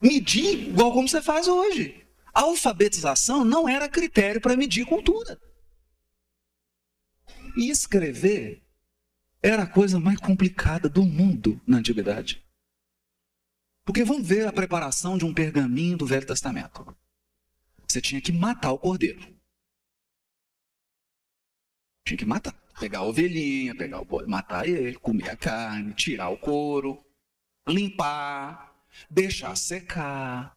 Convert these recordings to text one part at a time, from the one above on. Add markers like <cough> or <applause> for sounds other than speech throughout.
medir igual como você faz hoje. A alfabetização não era critério para medir cultura. E escrever era a coisa mais complicada do mundo na antiguidade. Porque vamos ver a preparação de um pergaminho do Velho Testamento. Você tinha que matar o cordeiro. Tinha que matar. Pegar a ovelhinha, pegar o matar ele, comer a carne, tirar o couro, limpar, deixar secar.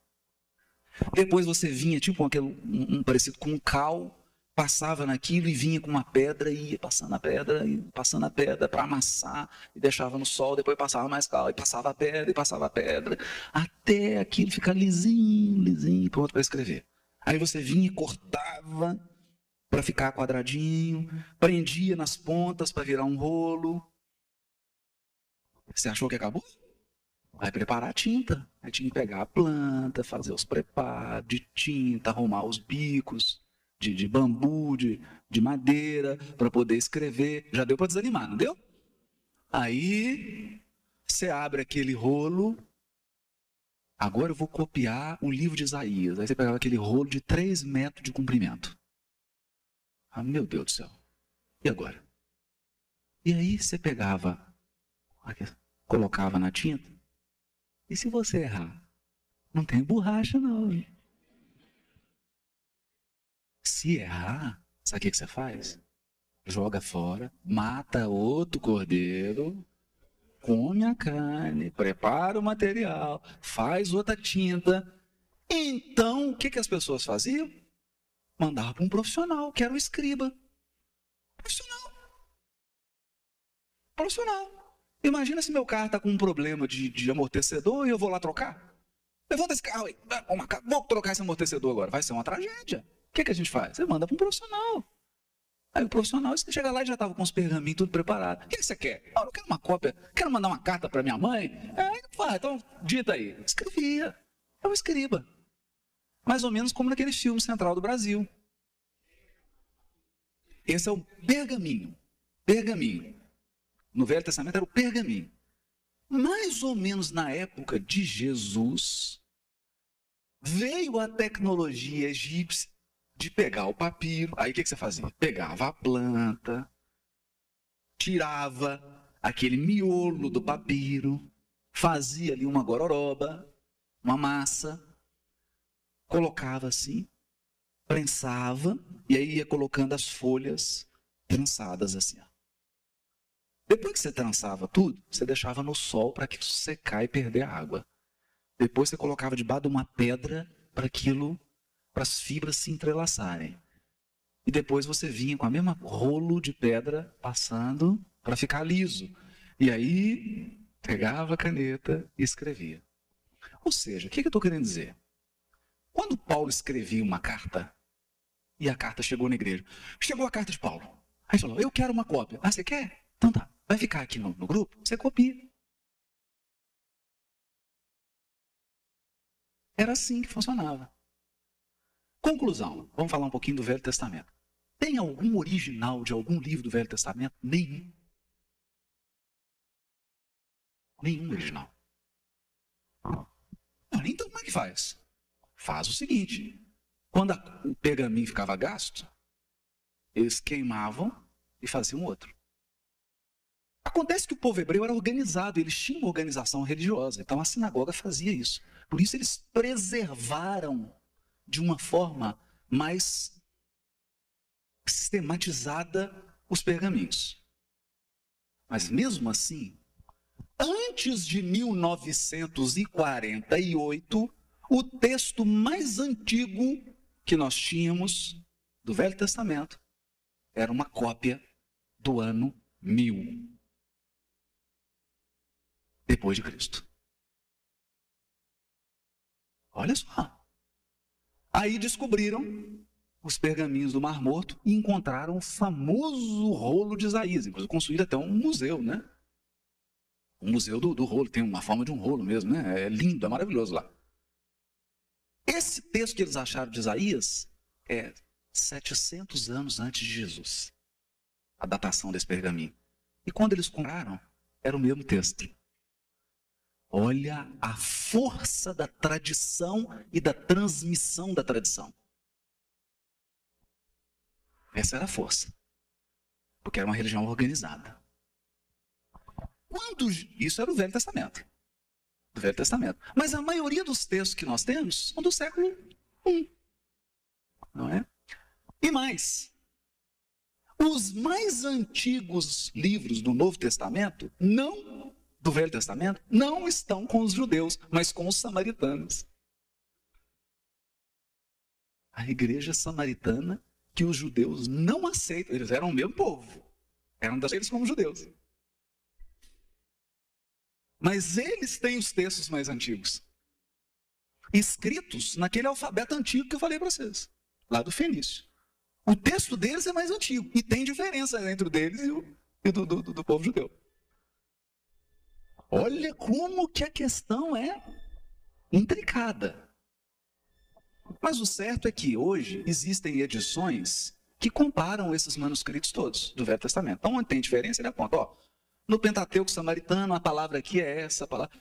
Depois você vinha, tipo aquele, um, um parecido com um cal, passava naquilo e vinha com uma pedra e ia passando a pedra e passando a pedra para amassar e deixava no sol, depois passava mais cal e passava a pedra e passava a pedra, até aquilo ficar lisinho, lisinho, pronto para escrever. Aí você vinha e cortava para ficar quadradinho, prendia nas pontas para virar um rolo. Você achou que acabou? Vai preparar a tinta. Aí tinha que pegar a planta, fazer os preparos de tinta, arrumar os bicos de, de bambu, de, de madeira, para poder escrever. Já deu para desanimar, não deu? Aí você abre aquele rolo. Agora eu vou copiar o livro de Isaías. Aí você pegava aquele rolo de 3 metros de comprimento. Ah, meu Deus do céu. E agora? E aí você pegava, colocava na tinta e se você errar? Não tem borracha, não. Se errar, sabe o que você faz? Joga fora, mata outro cordeiro, come a carne, prepara o material, faz outra tinta. Então, o que, as pessoas faziam? Mandava para um profissional, que era o escriba. Profissional. Profissional. Imagina se meu carro está com um problema de, de, amortecedor e eu vou lá trocar. Levanta esse carro aí. Vou trocar esse amortecedor agora. Vai ser uma tragédia. O que, que a gente faz? Você manda para um profissional. Aí o profissional, você chega lá e já estava com os pergaminhos tudo preparado. O que, que você quer? Ah, eu quero uma cópia. Quero mandar uma carta para minha mãe. Aí fala, então dita aí. Escrevia. É o escriba. Mais ou menos como naquele filme Central do Brasil. Esse é o pergaminho. Pergaminho no Velho Testamento era o pergaminho. Mais ou menos na época de Jesus, veio a tecnologia egípcia de pegar o papiro. Aí o que, você fazia? Pegava a planta, tirava aquele miolo do papiro, fazia ali uma gororoba, uma massa, colocava assim, prensava, e aí ia colocando as folhas prensadas assim. Ó. Depois que você trançava tudo, você deixava no sol para aquilo secar e perder a água. Depois você colocava debaixo de uma pedra para aquilo, para as fibras se entrelaçarem. E depois você vinha com a mesma rolo de pedra passando para ficar liso. E aí pegava a caneta e escrevia. Ou seja, o que, que eu estou querendo dizer? Quando Paulo escrevia uma carta, e a carta chegou na igreja, chegou a carta de Paulo. Aí falou: Eu quero uma cópia. Ah, você quer? Então tá. Vai ficar aqui no, no grupo? Você copia. Era assim que funcionava. Conclusão. Vamos falar um pouquinho do Velho Testamento. Tem algum original de algum livro do Velho Testamento? Nenhum. Nenhum original. Então como é que faz? Faz o seguinte: quando a, o pergaminho ficava gasto, eles queimavam e faziam outro. Acontece que o povo hebreu era organizado, eles tinham uma organização religiosa, então a sinagoga fazia isso. Por isso eles preservaram de uma forma mais sistematizada os pergaminhos. Mas mesmo assim, antes de 1948, o texto mais antigo que nós tínhamos do Velho Testamento era uma cópia do ano 1000 depois de Cristo. Olha só. Aí descobriram os pergaminhos do Mar Morto e encontraram o famoso rolo de Isaías. Inclusive construíram até um museu, né? O museu do, do rolo, tem uma forma de um rolo mesmo, né? É lindo, é maravilhoso lá. Esse texto que eles acharam de Isaías é 700 anos antes de Jesus. A datação desse pergaminho. E quando eles compraram, era o mesmo texto. Olha a força da tradição e da transmissão da tradição. Essa era a força. Porque era uma religião organizada. Quando isso era o Velho Testamento. Do Velho Testamento. Mas a maioria dos textos que nós temos são do século I. Não é? E mais, os mais antigos livros do Novo Testamento não do Velho Testamento não estão com os judeus, mas com os samaritanos. A igreja samaritana que os judeus não aceitam, eles eram o mesmo povo, eram daqueles como judeus. Mas eles têm os textos mais antigos, escritos naquele alfabeto antigo que eu falei para vocês, lá do Fenício. O texto deles é mais antigo e tem diferença entre o deles e o, e do, do, do povo judeu. Olha como que a questão é intricada. Mas o certo é que hoje existem edições que comparam esses manuscritos todos do Velho Testamento. Então, onde tem diferença, ele aponta, ó, no Pentateuco samaritano, a palavra aqui é essa palavra.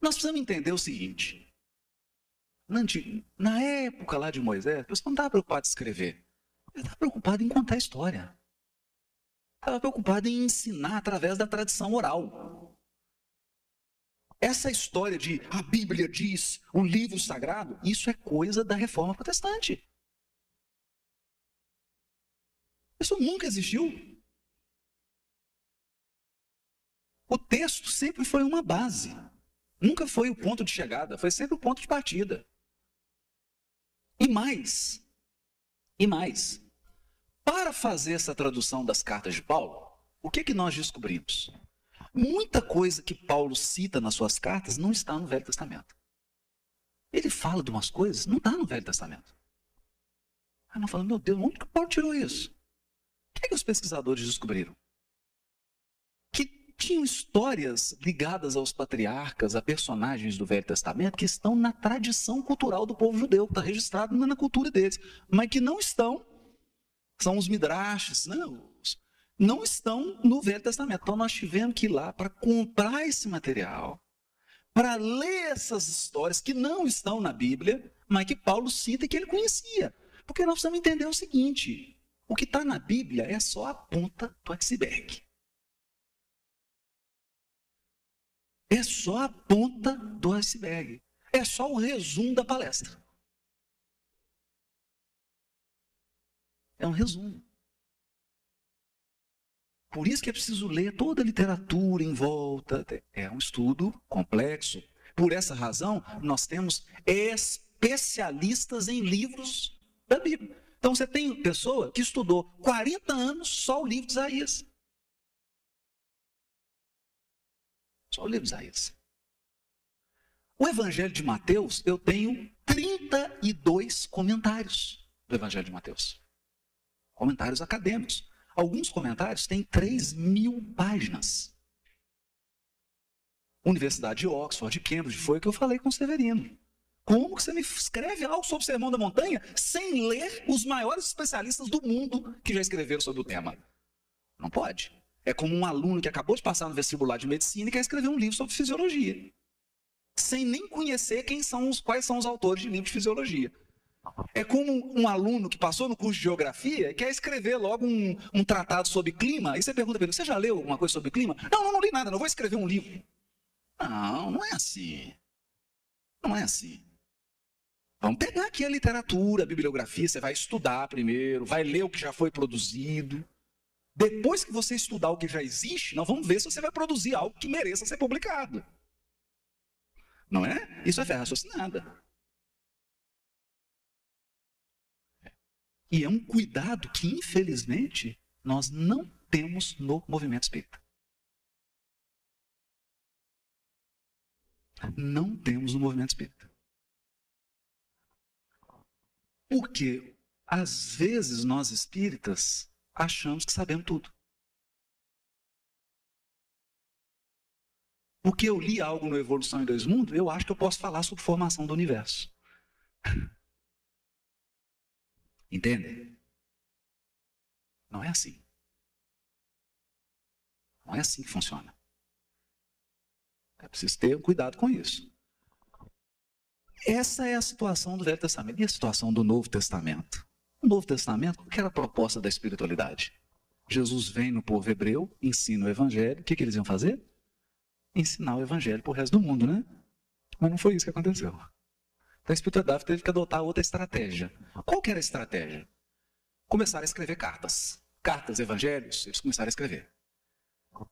Nós precisamos entender o seguinte. Na época lá de Moisés, o pessoal não estava preocupado em escrever. Ele estava preocupado em contar a história. Estava preocupado em ensinar através da tradição oral. Essa história de a Bíblia diz, o livro sagrado, isso é coisa da reforma protestante. Isso nunca existiu. O texto sempre foi uma base. Nunca foi o ponto de chegada, foi sempre o ponto de partida. E mais, e mais, para fazer essa tradução das cartas de Paulo, o que, que nós descobrimos? Muita coisa que Paulo cita nas suas cartas não está no Velho Testamento. Ele fala de umas coisas, não está no Velho Testamento. Aí nós falamos, meu Deus, onde que Paulo tirou isso? O que, é que os pesquisadores descobriram? Que tinham histórias ligadas aos patriarcas, a personagens do Velho Testamento, que estão na tradição cultural do povo judeu, que está registrado na cultura deles, mas que não estão, são os midrashes, né? Não estão no Velho Testamento. Então nós tivemos que ir lá para comprar esse material, para ler essas histórias que não estão na Bíblia, mas que Paulo cita e que ele conhecia. Porque nós precisamos entender o seguinte: o que está na Bíblia é só a ponta do iceberg. É só a ponta do iceberg. É só o resumo da palestra. É um resumo. Por isso que é preciso ler toda a literatura em volta. É um estudo complexo. Por essa razão, nós temos especialistas em livros da Bíblia. Então você tem pessoa que estudou 40 anos só o livro de Isaías. Só o livro de Isaías. O Evangelho de Mateus, eu tenho 32 comentários do Evangelho de Mateus. Comentários acadêmicos. Alguns comentários têm 3 mil páginas. Universidade de Oxford, de Cambridge, foi o que eu falei com o Severino. Como que você me escreve algo sobre o Sermão da Montanha sem ler os maiores especialistas do mundo que já escreveram sobre o tema? Não pode. É como um aluno que acabou de passar no vestibular de medicina e quer escrever um livro sobre fisiologia, sem nem conhecer quem são os, quais são os autores de livro de fisiologia. É como um aluno que passou no curso de geografia e quer escrever logo um, um tratado sobre clima. E você pergunta para ele: Você já leu alguma coisa sobre clima? Não, não, não li nada, não vou escrever um livro. Não, não é assim. Não é assim. Vamos pegar aqui a literatura, a bibliografia, você vai estudar primeiro, vai ler o que já foi produzido. Depois que você estudar o que já existe, nós vamos ver se você vai produzir algo que mereça ser publicado. Não é? Isso é fé raciocinada. E é um cuidado que, infelizmente, nós não temos no movimento espírita. Não temos no movimento espírita. Porque, às vezes, nós espíritas achamos que sabemos tudo. Porque eu li algo no Evolução em Dois Mundos, eu acho que eu posso falar sobre formação do universo. Entende? Não é assim. Não é assim que funciona. É preciso ter cuidado com isso. Essa é a situação do Velho Testamento. E a situação do Novo Testamento? O Novo Testamento, qual era a proposta da espiritualidade? Jesus vem no povo hebreu, ensina o evangelho. O que, que eles iam fazer? Ensinar o evangelho para o resto do mundo, né? Mas não foi isso que aconteceu. Então a espiritualidade teve que adotar outra estratégia. Qual que era a estratégia? Começaram a escrever cartas. Cartas, evangelhos, eles começaram a escrever.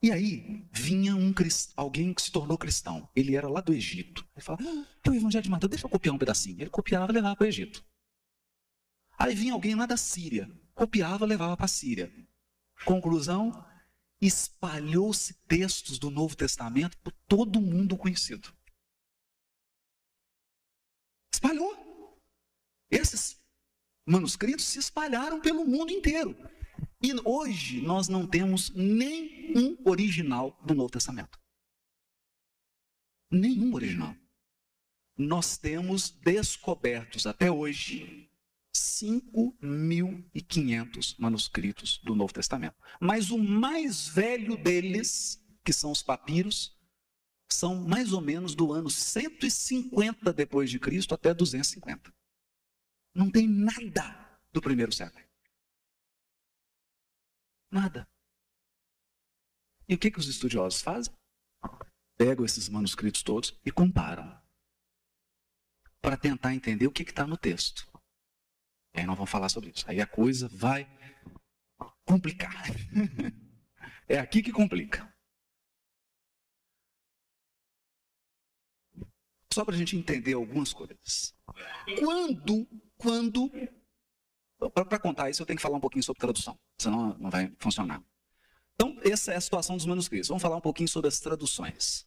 E aí vinha um alguém que se tornou cristão. Ele era lá do Egito. Ele falava, ah, o evangelho de Mateus, deixa eu copiar um pedacinho. Ele copiava e levava para o Egito. Aí vinha alguém lá da Síria. Copiava e levava para a Síria. Conclusão, espalhou-se textos do Novo Testamento por todo mundo conhecido. Espalhou. Esses manuscritos se espalharam pelo mundo inteiro. E hoje nós não temos nenhum original do Novo Testamento. Nenhum original. Nós temos descobertos até hoje 5.500 manuscritos do Novo Testamento. Mas o mais velho deles, que são os papiros, são mais ou menos do ano 150 depois de Cristo até 250. Não tem nada do primeiro século. Nada. E o que, que os estudiosos fazem? Pegam esses manuscritos todos e comparam. Para tentar entender o que está no texto. E aí nós vamos falar sobre isso. Aí a coisa vai complicar. <laughs> é aqui que complica. Só para a gente entender algumas coisas. Quando, quando para contar isso, eu tenho que falar um pouquinho sobre tradução, senão não vai funcionar. Então, essa é a situação dos manuscritos. Vamos falar um pouquinho sobre as traduções.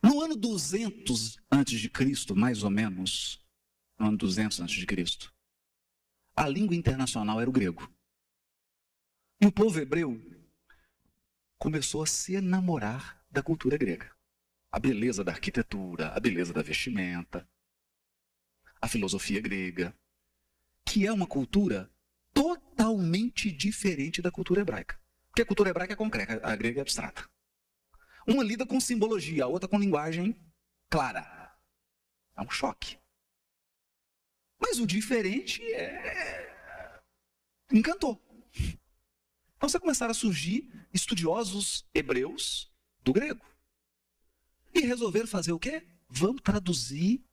No ano 200 antes de Cristo, mais ou menos, no ano 200 antes de Cristo, a língua internacional era o grego. E o povo hebreu começou a se enamorar da cultura grega. A beleza da arquitetura, a beleza da vestimenta, a filosofia grega, que é uma cultura totalmente diferente da cultura hebraica. Porque a cultura hebraica é concreta, a grega é abstrata. Uma lida com simbologia, a outra com linguagem clara. É um choque. Mas o diferente é. encantou. Então você começaram a surgir estudiosos hebreus do grego. E resolveram fazer o quê? Vamos traduzir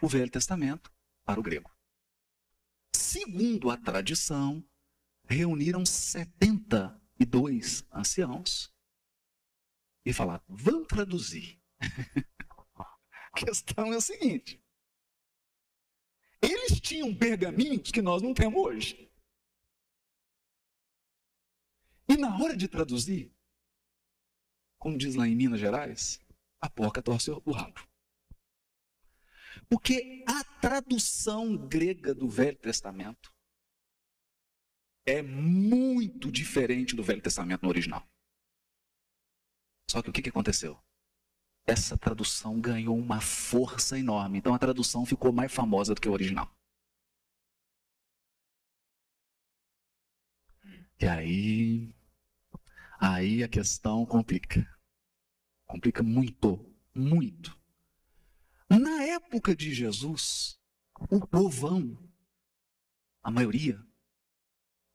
o Velho Testamento para o grego. Segundo a tradição, reuniram 72 anciãos e falaram: vamos traduzir. <laughs> a questão é a seguinte: eles tinham pergaminhos que nós não temos hoje. E na hora de traduzir, como diz lá em Minas Gerais, a porca torce o rabo. Porque a tradução grega do Velho Testamento é muito diferente do Velho Testamento no original. Só que o que, aconteceu? Essa tradução ganhou uma força enorme. Então a tradução ficou mais famosa do que o original. E aí, aí a questão complica. Complica muito, muito. Na época de Jesus, o povão, a maioria,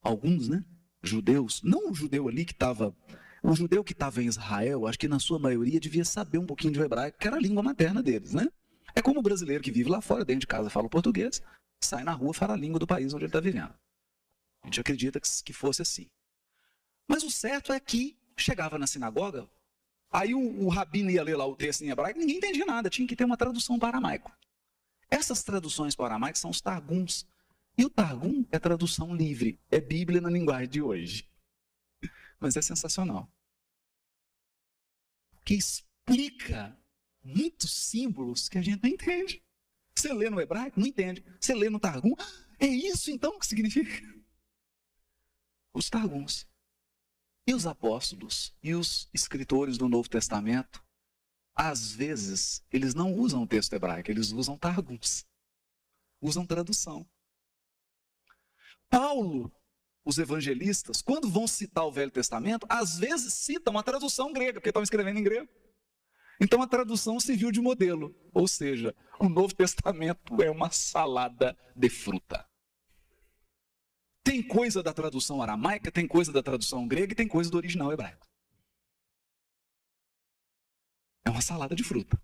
alguns, né? Judeus, não o judeu ali que estava, o judeu que estava em Israel, acho que na sua maioria devia saber um pouquinho de hebraico, que era a língua materna deles, né? É como o brasileiro que vive lá fora, dentro de casa, fala português, sai na rua, fala a língua do país onde ele está vivendo. A gente acredita que fosse assim. Mas o certo é que chegava na sinagoga, Aí o, o rabino ia ler lá o texto em hebraico, ninguém entendia nada, tinha que ter uma tradução para aramaico. Essas traduções para aramaico são os targums. E o targum é tradução livre, é Bíblia na linguagem de hoje. Mas é sensacional. Que explica muitos símbolos que a gente não entende. Você lê no hebraico, não entende. Você lê no targum, é isso então que significa? Os targums. E os apóstolos e os escritores do Novo Testamento, às vezes, eles não usam o texto hebraico, eles usam targums, usam tradução. Paulo, os evangelistas, quando vão citar o Velho Testamento, às vezes citam a tradução grega, porque estão escrevendo em grego. Então a tradução serviu de modelo, ou seja, o Novo Testamento é uma salada de fruta. Tem coisa da tradução aramaica, tem coisa da tradução grega e tem coisa do original hebraico. É uma salada de fruta.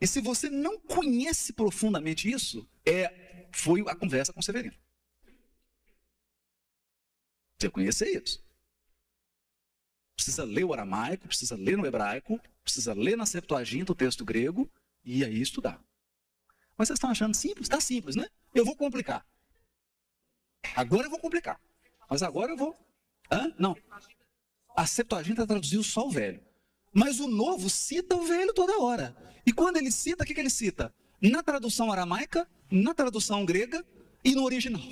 E se você não conhece profundamente isso, é foi a conversa com Severino. Você conhecer isso. Precisa ler o aramaico, precisa ler no hebraico, precisa ler na Septuaginta o texto grego e aí estudar. Mas vocês estão achando simples? Está simples, né? Eu vou complicar. Agora eu vou complicar. Mas agora eu vou. Hã? Não. A Septuaginta traduziu só o velho. Mas o novo cita o velho toda hora. E quando ele cita, o que, que ele cita? Na tradução aramaica, na tradução grega e no original.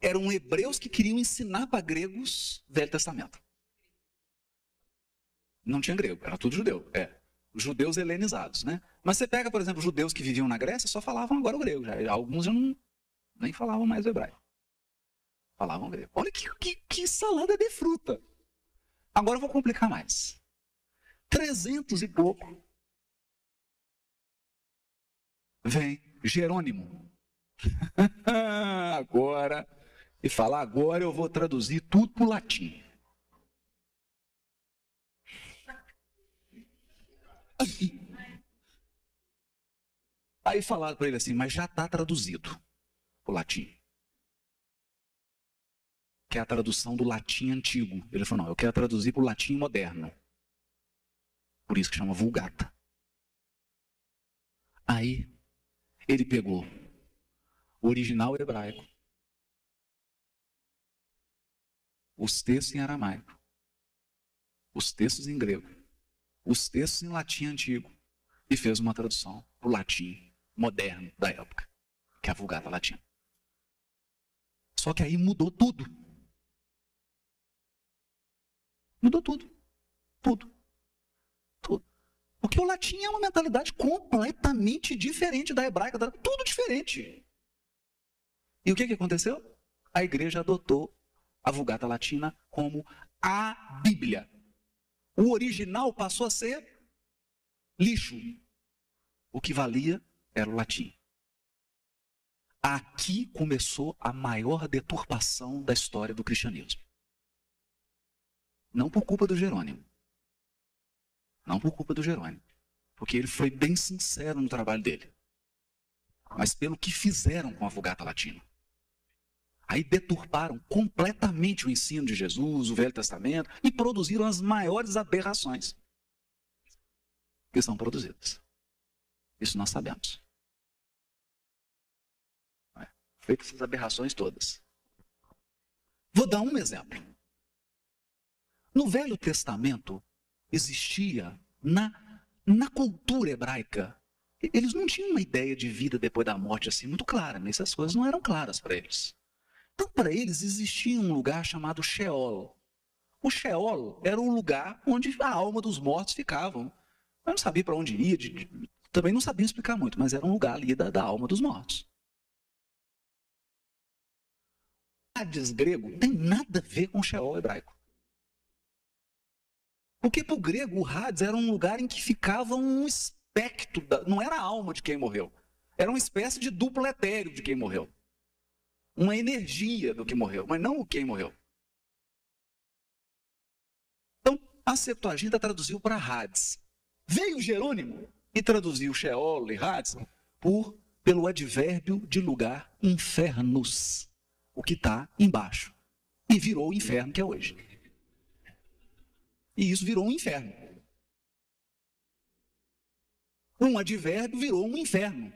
Eram hebreus que queriam ensinar para gregos Velho Testamento. Não tinha grego, era tudo judeu. É. Judeus helenizados, né? Mas você pega, por exemplo, judeus que viviam na Grécia, só falavam agora o grego. Já. Alguns já não, nem falavam mais o hebraico. Falavam grego. Olha que, que, que salada de fruta. Agora eu vou complicar mais. Trezentos e pouco. Vem Jerônimo. <laughs> agora, e fala, agora eu vou traduzir tudo para o latim. Aí falaram para ele assim, mas já está traduzido o latim que é a tradução do latim antigo. Ele falou: não, eu quero traduzir para o latim moderno. Por isso que chama Vulgata. Aí, ele pegou o original hebraico, os textos em aramaico, os textos em grego, os textos em latim antigo e fez uma tradução para o latim moderno da época, que é a Vulgata Latina. Só que aí mudou tudo. Mudou tudo. Tudo. Tudo. Porque o latim é uma mentalidade completamente diferente da hebraica, tudo diferente. E o que, que aconteceu? A igreja adotou a Vulgata Latina como a Bíblia. O original passou a ser lixo. O que valia era o latim. Aqui começou a maior deturpação da história do cristianismo. Não por culpa do Jerônimo. Não por culpa do Jerônimo. Porque ele foi bem sincero no trabalho dele. Mas pelo que fizeram com a Vulgata Latina. Aí deturparam completamente o ensino de Jesus, o Velho Testamento, e produziram as maiores aberrações que são produzidas. Isso nós sabemos. É, feitas essas aberrações todas. Vou dar um exemplo. No Velho Testamento existia na, na cultura hebraica, eles não tinham uma ideia de vida depois da morte assim muito clara, né? essas coisas não eram claras para eles. Então, para eles existia um lugar chamado Sheol. O Sheol era o lugar onde a alma dos mortos ficavam. Eu não sabia para onde ia, de, de, também não sabia explicar muito, mas era um lugar ali da, da alma dos mortos. Hades grego tem nada a ver com Sheol hebraico. Porque para o grego, o Hades era um lugar em que ficava um espectro, da, não era a alma de quem morreu, era uma espécie de duplo etéreo de quem morreu. Uma energia do que morreu, mas não o quem morreu. Então, a Septuaginta traduziu para Hades. Veio Jerônimo e traduziu Sheol e Hades por, pelo advérbio de lugar infernos, o que está embaixo. E virou o inferno que é hoje. E isso virou um inferno. Um advérbio virou um inferno.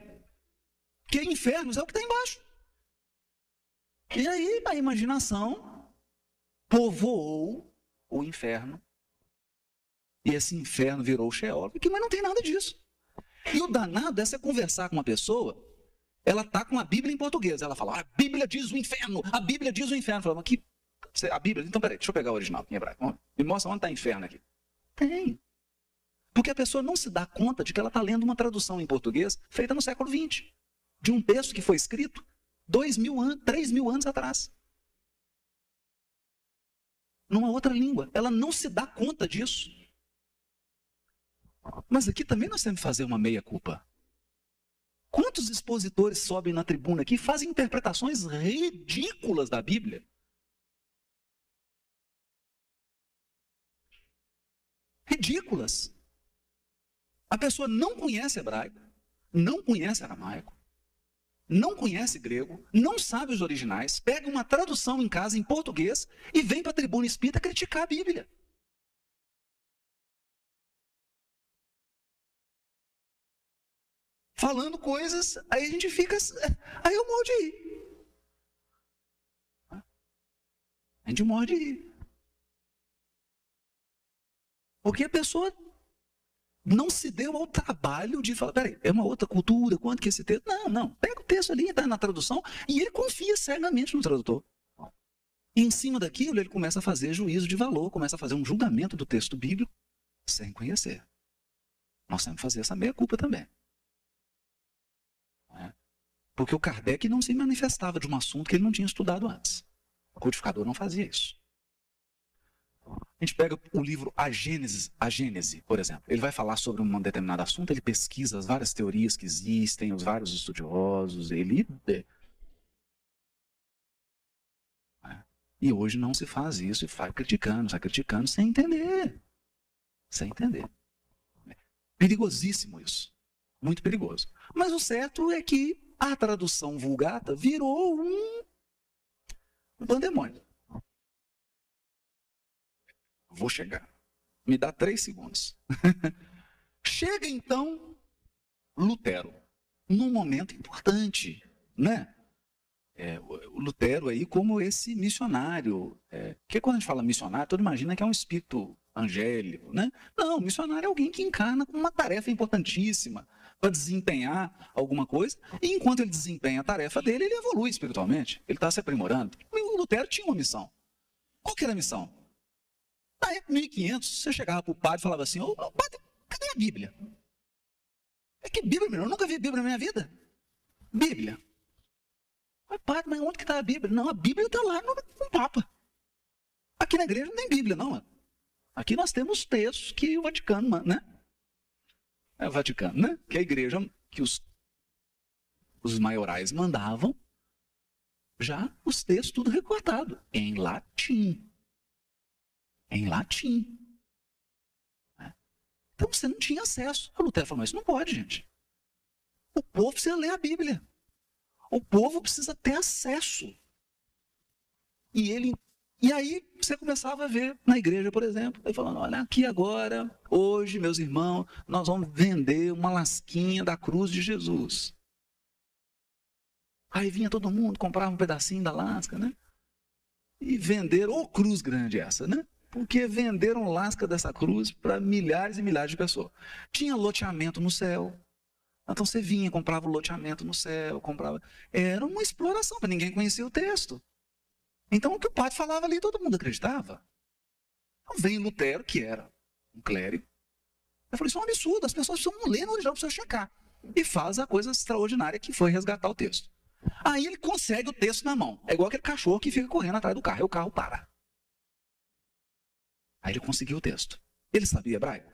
Porque infernos é o que está embaixo. E aí a imaginação povoou o inferno. E esse inferno virou o Sheol. Mas não tem nada disso. E o danado é você conversar com uma pessoa, ela tá com a Bíblia em português. Ela fala, a Bíblia diz o inferno, a Bíblia diz o inferno. Fala, mas que a Bíblia, então peraí, deixa eu pegar o original em hebraico. Me mostra onde está inferno aqui. Tem. Porque a pessoa não se dá conta de que ela está lendo uma tradução em português feita no século XX. De um texto que foi escrito dois mil anos, três mil anos atrás. Numa outra língua. Ela não se dá conta disso. Mas aqui também nós temos que fazer uma meia-culpa. Quantos expositores sobem na tribuna aqui e fazem interpretações ridículas da Bíblia? Ridículas. A pessoa não conhece hebraico, não conhece aramaico, não conhece grego, não sabe os originais, pega uma tradução em casa em português e vem para a tribuna espírita criticar a Bíblia. Falando coisas, aí a gente fica. Aí eu morro de rir. A gente morre de rir. Porque a pessoa não se deu ao trabalho de falar, peraí, é uma outra cultura, quanto que esse texto... Não, não, pega o texto ali, está na tradução, e ele confia cegamente no tradutor. E em cima daquilo, ele começa a fazer juízo de valor, começa a fazer um julgamento do texto bíblico sem conhecer. Nós temos que fazer essa meia-culpa também. É? Porque o Kardec não se manifestava de um assunto que ele não tinha estudado antes. O codificador não fazia isso. A gente pega o livro A Gênese, A Gênese, por exemplo. Ele vai falar sobre um determinado assunto, ele pesquisa as várias teorias que existem, os vários estudiosos, ele. É. E hoje não se faz isso e vai criticando, vai criticando sem entender. Sem entender. Perigosíssimo isso. Muito perigoso. Mas o certo é que a tradução vulgata virou um, um pandemônio. Vou chegar. Me dá três segundos. <laughs> Chega então Lutero, num momento importante, né? É, o Lutero aí como esse missionário. É, porque quando a gente fala missionário, todo imagina que é um espírito angélico, né? Não, missionário é alguém que encarna com uma tarefa importantíssima para desempenhar alguma coisa, e enquanto ele desempenha a tarefa dele, ele evolui espiritualmente, ele está se aprimorando. O Lutero tinha uma missão. Qual que era a missão? Na época, 1500, você chegava para o padre e falava assim: Ô padre, cadê a Bíblia? É que Bíblia, meu, eu nunca vi Bíblia na minha vida. Bíblia. Mas padre, mas onde que está a Bíblia? Não, a Bíblia está lá no, no Papa. Aqui na igreja não tem Bíblia, não. Aqui nós temos textos que o Vaticano, né? É o Vaticano, né? Que a igreja, que os, os maiorais mandavam, já os textos tudo recortado, em latim em latim. Né? Então você não tinha acesso. O Lutero falou, isso não pode, gente. O povo precisa ler a Bíblia. O povo precisa ter acesso. E ele e aí você começava a ver na igreja, por exemplo, ele falando: olha, aqui agora, hoje, meus irmãos, nós vamos vender uma lasquinha da cruz de Jesus. Aí vinha todo mundo, comprava um pedacinho da lasca, né? E vender, ou cruz grande essa, né? Porque venderam lasca dessa cruz para milhares e milhares de pessoas. Tinha loteamento no céu. Então você vinha, comprava o loteamento no céu, comprava. Era uma exploração, para ninguém conhecia o texto. Então o que o padre falava ali, todo mundo acreditava. Então vem Lutero, que era um clérigo. Eu falei, isso é um absurdo, as pessoas precisam ler no original, precisam checar. E faz a coisa extraordinária que foi resgatar o texto. Aí ele consegue o texto na mão. É igual aquele cachorro que fica correndo atrás do carro, e o carro para. Aí ele conseguiu o texto. Ele sabia hebraico?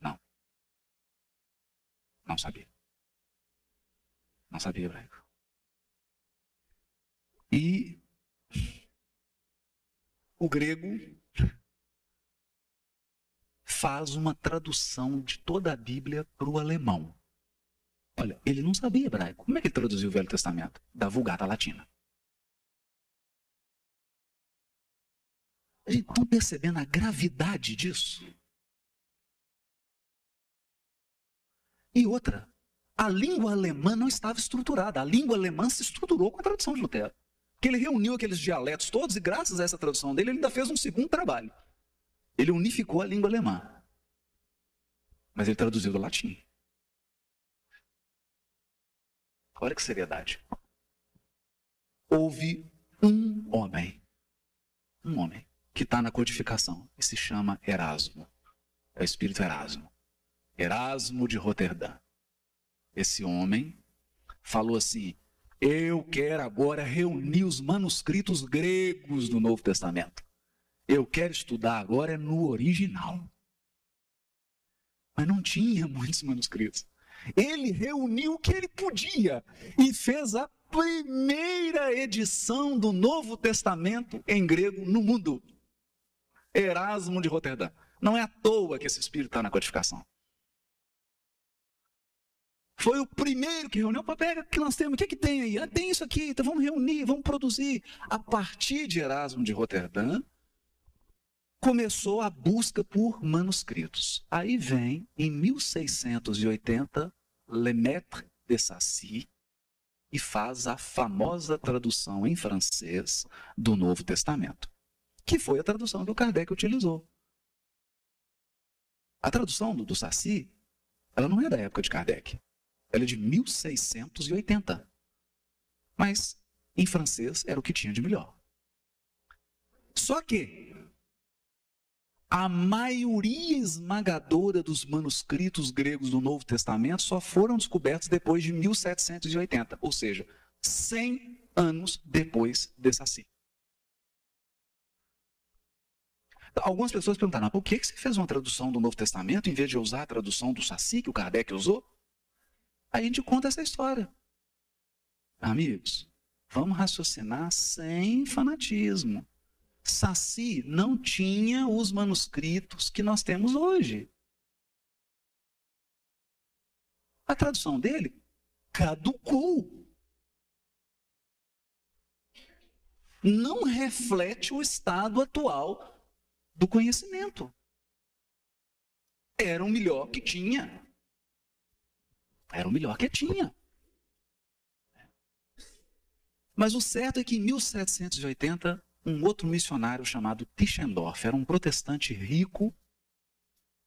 Não. Não sabia. Não sabia hebraico. E o grego faz uma tradução de toda a Bíblia para o alemão. Olha, ele não sabia hebraico. Como é que ele traduziu o Velho Testamento? Da Vulgata Latina. Estão percebendo a gravidade disso? E outra, a língua alemã não estava estruturada. A língua alemã se estruturou com a tradução de Lutero. Que ele reuniu aqueles dialetos todos e, graças a essa tradução dele, ele ainda fez um segundo trabalho. Ele unificou a língua alemã. Mas ele traduziu do latim. Olha que seriedade. Houve um homem. Um homem que está na codificação e se chama Erasmo. É o espírito Erasmo. Erasmo de Roterdã. Esse homem falou assim: Eu quero agora reunir os manuscritos gregos do Novo Testamento. Eu quero estudar agora no original. mas não tinha <laughs> muitos manuscritos. Ele reuniu o que ele podia e fez a primeira edição do Novo Testamento em grego no mundo. Erasmo de Roterdã. Não é à toa que esse espírito está na codificação. Foi o primeiro que reuniu. Pega o que nós temos, o que, é que tem aí? Ah, tem isso aqui, então vamos reunir, vamos produzir. A partir de Erasmo de Roterdã, começou a busca por manuscritos. Aí vem, em 1680, Lemaitre de Sacy e faz a famosa tradução em francês do Novo Testamento, que foi a tradução que o Kardec utilizou. A tradução do, do Saci, ela não é da época de Kardec. Ela é de 1680. Mas, em francês, era o que tinha de melhor. Só que a maioria esmagadora dos manuscritos gregos do Novo Testamento só foram descobertos depois de 1780, ou seja, 100 anos depois de Saci. Algumas pessoas perguntaram, por que você fez uma tradução do Novo Testamento em vez de usar a tradução do Saci que o Kardec usou? Aí a gente conta essa história. Amigos, vamos raciocinar sem fanatismo. Saci não tinha os manuscritos que nós temos hoje. A tradução dele caducou. Não reflete o estado atual do conhecimento. Era o melhor que tinha. Era o melhor que tinha. Mas o certo é que em 1780, um outro missionário chamado Tischendorf, era um protestante rico,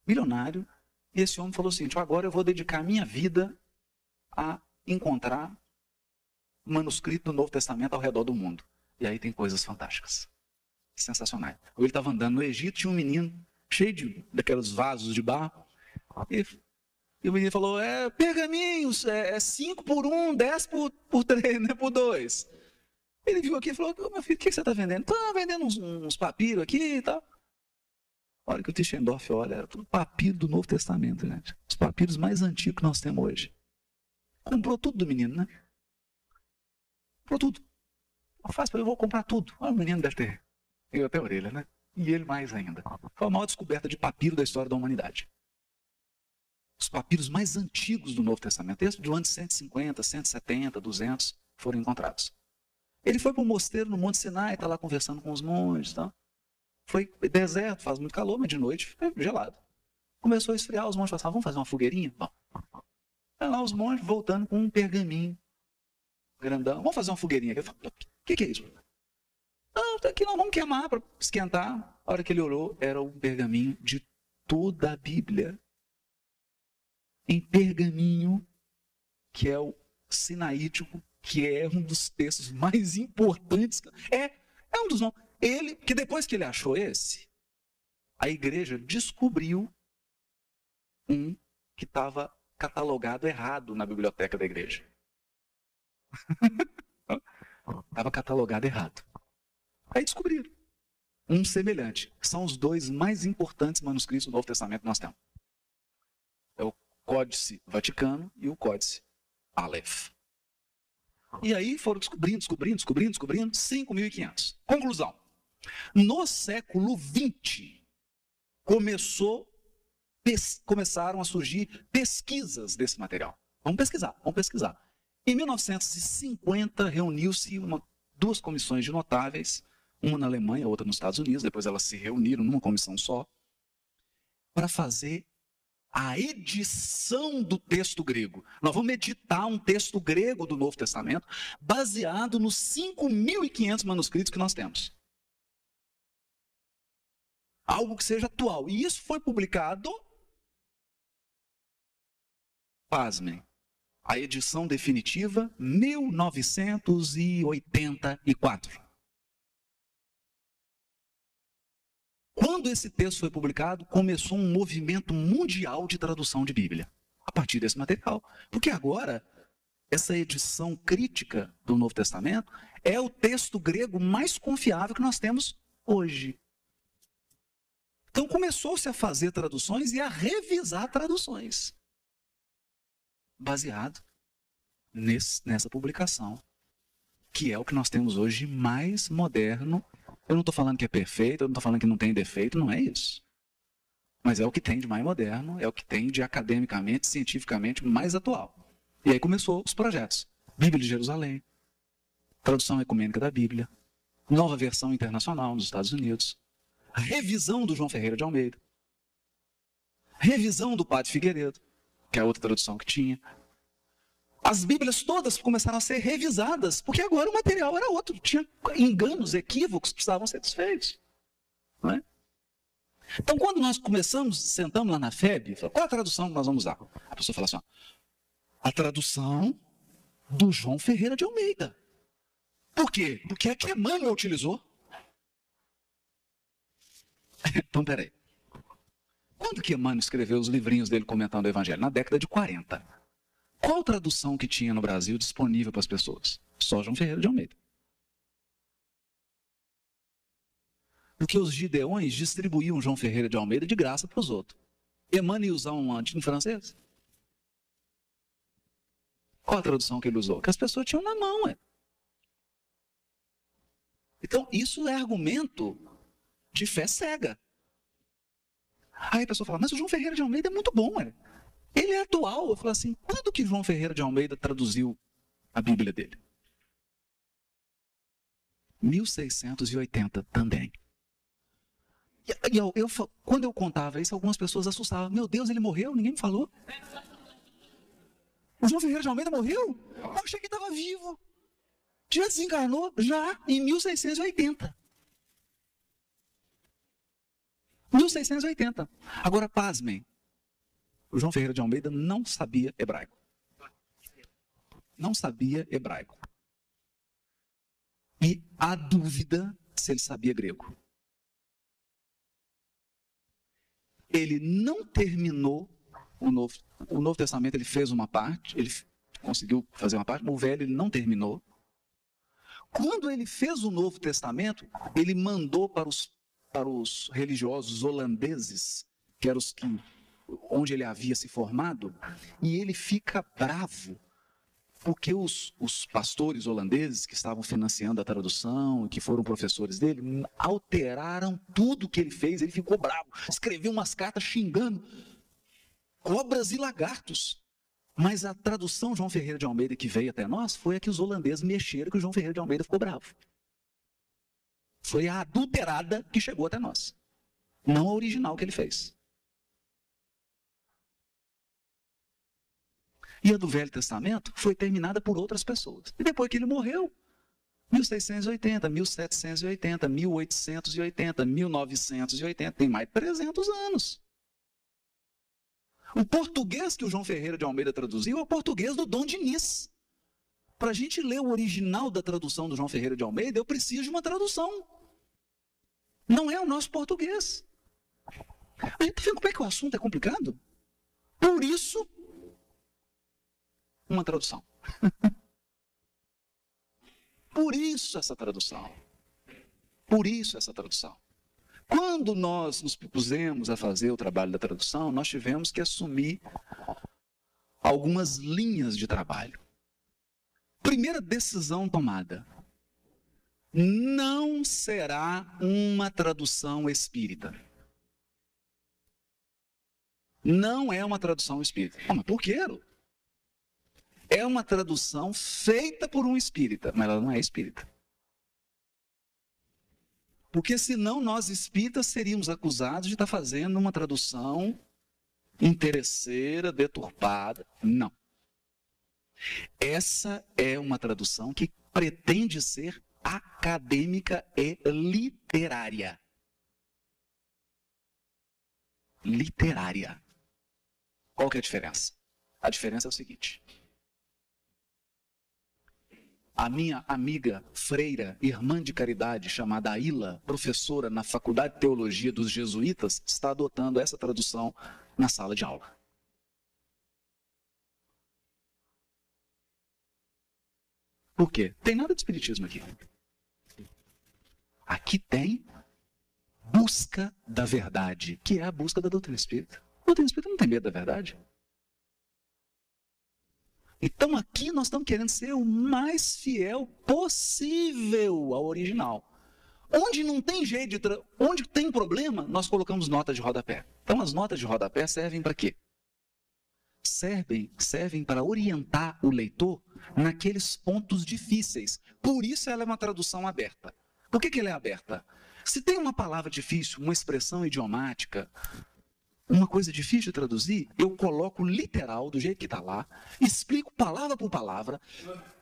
milionário, e esse homem falou o seguinte: agora eu vou dedicar minha vida a encontrar manuscrito do Novo Testamento ao redor do mundo. E aí tem coisas fantásticas sensacionais. Ele estava andando no Egito, tinha um menino cheio de daqueles vasos de barro. E, e o menino falou: é pergaminhos, é 5 é por 1, um, 10 por, por 3, né, por 2. Ele viu aqui e falou: meu filho, o que você está vendendo? Estou vendendo uns, uns papiros aqui e tal. Olha que o Tischendorf olha, era tudo papiro do Novo Testamento, gente. Os papiros mais antigos que nós temos hoje. Comprou tudo do menino, né? Comprou tudo. Eu faço, eu vou comprar tudo. Olha, o menino deve ter eu até a orelha, né? E ele mais ainda. Foi a maior descoberta de papiro da história da humanidade. Os papiros mais antigos do Novo Testamento, desde do ano 150, 170, 200, foram encontrados. Ele foi para o mosteiro no Monte Sinai, está lá conversando com os monges. Tá? Foi deserto, faz muito calor, mas de noite foi gelado. Começou a esfriar, os monges falaram, vamos fazer uma fogueirinha? Bom. Aí lá os monges voltando com um pergaminho grandão. Vamos fazer uma fogueirinha aqui. O que, que é isso? Não, tá aqui não, vamos queimar para esquentar. A hora que ele orou, era um pergaminho de toda a Bíblia. Em pergaminho, que é o sinaítico, que é um dos textos mais importantes. É, é um dos nomes. Ele, que depois que ele achou esse, a igreja descobriu um que estava catalogado errado na biblioteca da igreja. <laughs> Estava catalogado errado. Aí descobriram um semelhante. São os dois mais importantes manuscritos do Novo Testamento que nós temos. É o Códice Vaticano e o Códice Aleph. E aí foram descobrindo, descobrindo, descobrindo, descobrindo, 5.500. Conclusão. No século XX, começou, começaram a surgir pesquisas desse material. Vamos pesquisar, vamos pesquisar. Em 1950, reuniu-se duas comissões de notáveis uma na Alemanha, outra nos Estados Unidos, depois elas se reuniram numa comissão só, para fazer a edição do texto grego. Nós vamos editar um texto grego do Novo Testamento, baseado nos 5.500 manuscritos que nós temos. Algo que seja atual. E isso foi publicado. Pasmem. A edição definitiva, 1984. Quando esse texto foi publicado, começou um movimento mundial de tradução de Bíblia, a partir desse material. Porque agora, essa edição crítica do Novo Testamento é o texto grego mais confiável que nós temos hoje. Então começou-se a fazer traduções e a revisar traduções, baseado nesse, nessa publicação, que é o que nós temos hoje mais moderno. Eu não estou falando que é perfeito, eu não estou falando que não tem defeito, não é isso. Mas é o que tem de mais moderno, é o que tem de academicamente, cientificamente mais atual. E aí começou os projetos. Bíblia de Jerusalém, tradução ecumênica da Bíblia, nova versão internacional nos Estados Unidos, revisão do João Ferreira de Almeida, revisão do Padre Figueiredo, que é a outra tradução que tinha. As Bíblias todas começaram a ser revisadas, porque agora o material era outro, tinha enganos, equívocos precisavam ser desfeitos. É? Então, quando nós começamos, sentamos lá na FEB, qual a tradução que nós vamos usar? A pessoa fala assim: ó, a tradução do João Ferreira de Almeida. Por quê? Porque é que Emmanuel utilizou. <laughs> Então, peraí. Quando que Emmanuel escreveu os livrinhos dele comentando o Evangelho? Na década de 40. Qual tradução que tinha no Brasil disponível para as pessoas? Só João Ferreira de Almeida. Porque os gideões distribuíam João Ferreira de Almeida de graça para os outros. Emmanuel usar um antigo francês? Qual a tradução que ele usou? Que as pessoas tinham na mão. É. Então, isso é argumento de fé cega. Aí a pessoa fala, mas o João Ferreira de Almeida é muito bom. É. Ele é atual. Eu falo assim, quando que João Ferreira de Almeida traduziu a Bíblia dele? 1680 também. E eu, eu, quando eu contava isso, algumas pessoas assustavam. Meu Deus, ele morreu? Ninguém me falou. O João Ferreira de Almeida morreu? Eu achei que estava vivo. Já desencarnou? Já, em 1680. 1680. Agora, pasmem. João Ferreira de Almeida não sabia hebraico. Não sabia hebraico. E há dúvida se ele sabia grego. ele não terminou o Novo, o Novo Testamento, ele fez uma parte, ele conseguiu fazer uma parte, o Velho ele não terminou. Quando ele fez o Novo Testamento, ele mandou para os, para os religiosos holandeses, que eram os que onde ele havia se formado, e ele fica bravo porque os, os, pastores holandeses que estavam financiando a tradução que foram professores dele alteraram tudo que ele fez. Ele ficou bravo, escreveu umas cartas xingando cobras e lagartos. Mas a tradução João Ferreira de Almeida que veio até nós foi a que os holandeses mexeram que o João Ferreira de Almeida ficou bravo. Foi a adulterada que chegou até nós, não a original que ele fez. E a do Velho Testamento foi terminada por outras pessoas. E depois que ele morreu, 1680, 1780, 1880, 1980, tem mais de 300 anos. O português que o João Ferreira de Almeida traduziu é o português do Dom Diniz. Para a gente ler o original da tradução do João Ferreira de Almeida, eu preciso de uma tradução. Não é o nosso português. A gente está como é que o assunto é complicado? Por isso, uma tradução. <laughs> Por isso essa tradução. Por isso essa tradução. Quando nós nos propusemos a fazer o trabalho da tradução, nós tivemos que assumir algumas linhas de trabalho. Primeira decisão tomada: não será uma tradução espírita. Não é uma tradução espírita. Ah, mas por quê? É uma tradução feita por um espírita, mas ela não é espírita. Porque senão nós espíritas seríamos acusados de estar fazendo uma tradução interesseira, deturpada. Não. Essa é uma tradução que pretende ser acadêmica e literária. Literária. Qual que é a diferença? A diferença é o seguinte: a minha amiga freira, irmã de caridade, chamada Aila, professora na Faculdade de Teologia dos Jesuítas, está adotando essa tradução na sala de aula. Por quê? Tem nada de espiritismo aqui. Aqui tem busca da verdade, que é a busca da doutrina espírita. A doutrina espírita não tem medo da verdade. Então aqui nós estamos querendo ser o mais fiel possível ao original. Onde não tem jeito, de tra... onde tem problema, nós colocamos notas de rodapé. Então as notas de rodapé servem para quê? Servem, servem para orientar o leitor naqueles pontos difíceis. Por isso ela é uma tradução aberta. Por que, que ela é aberta? Se tem uma palavra difícil, uma expressão idiomática, uma coisa difícil de traduzir, eu coloco literal do jeito que está lá, explico palavra por palavra.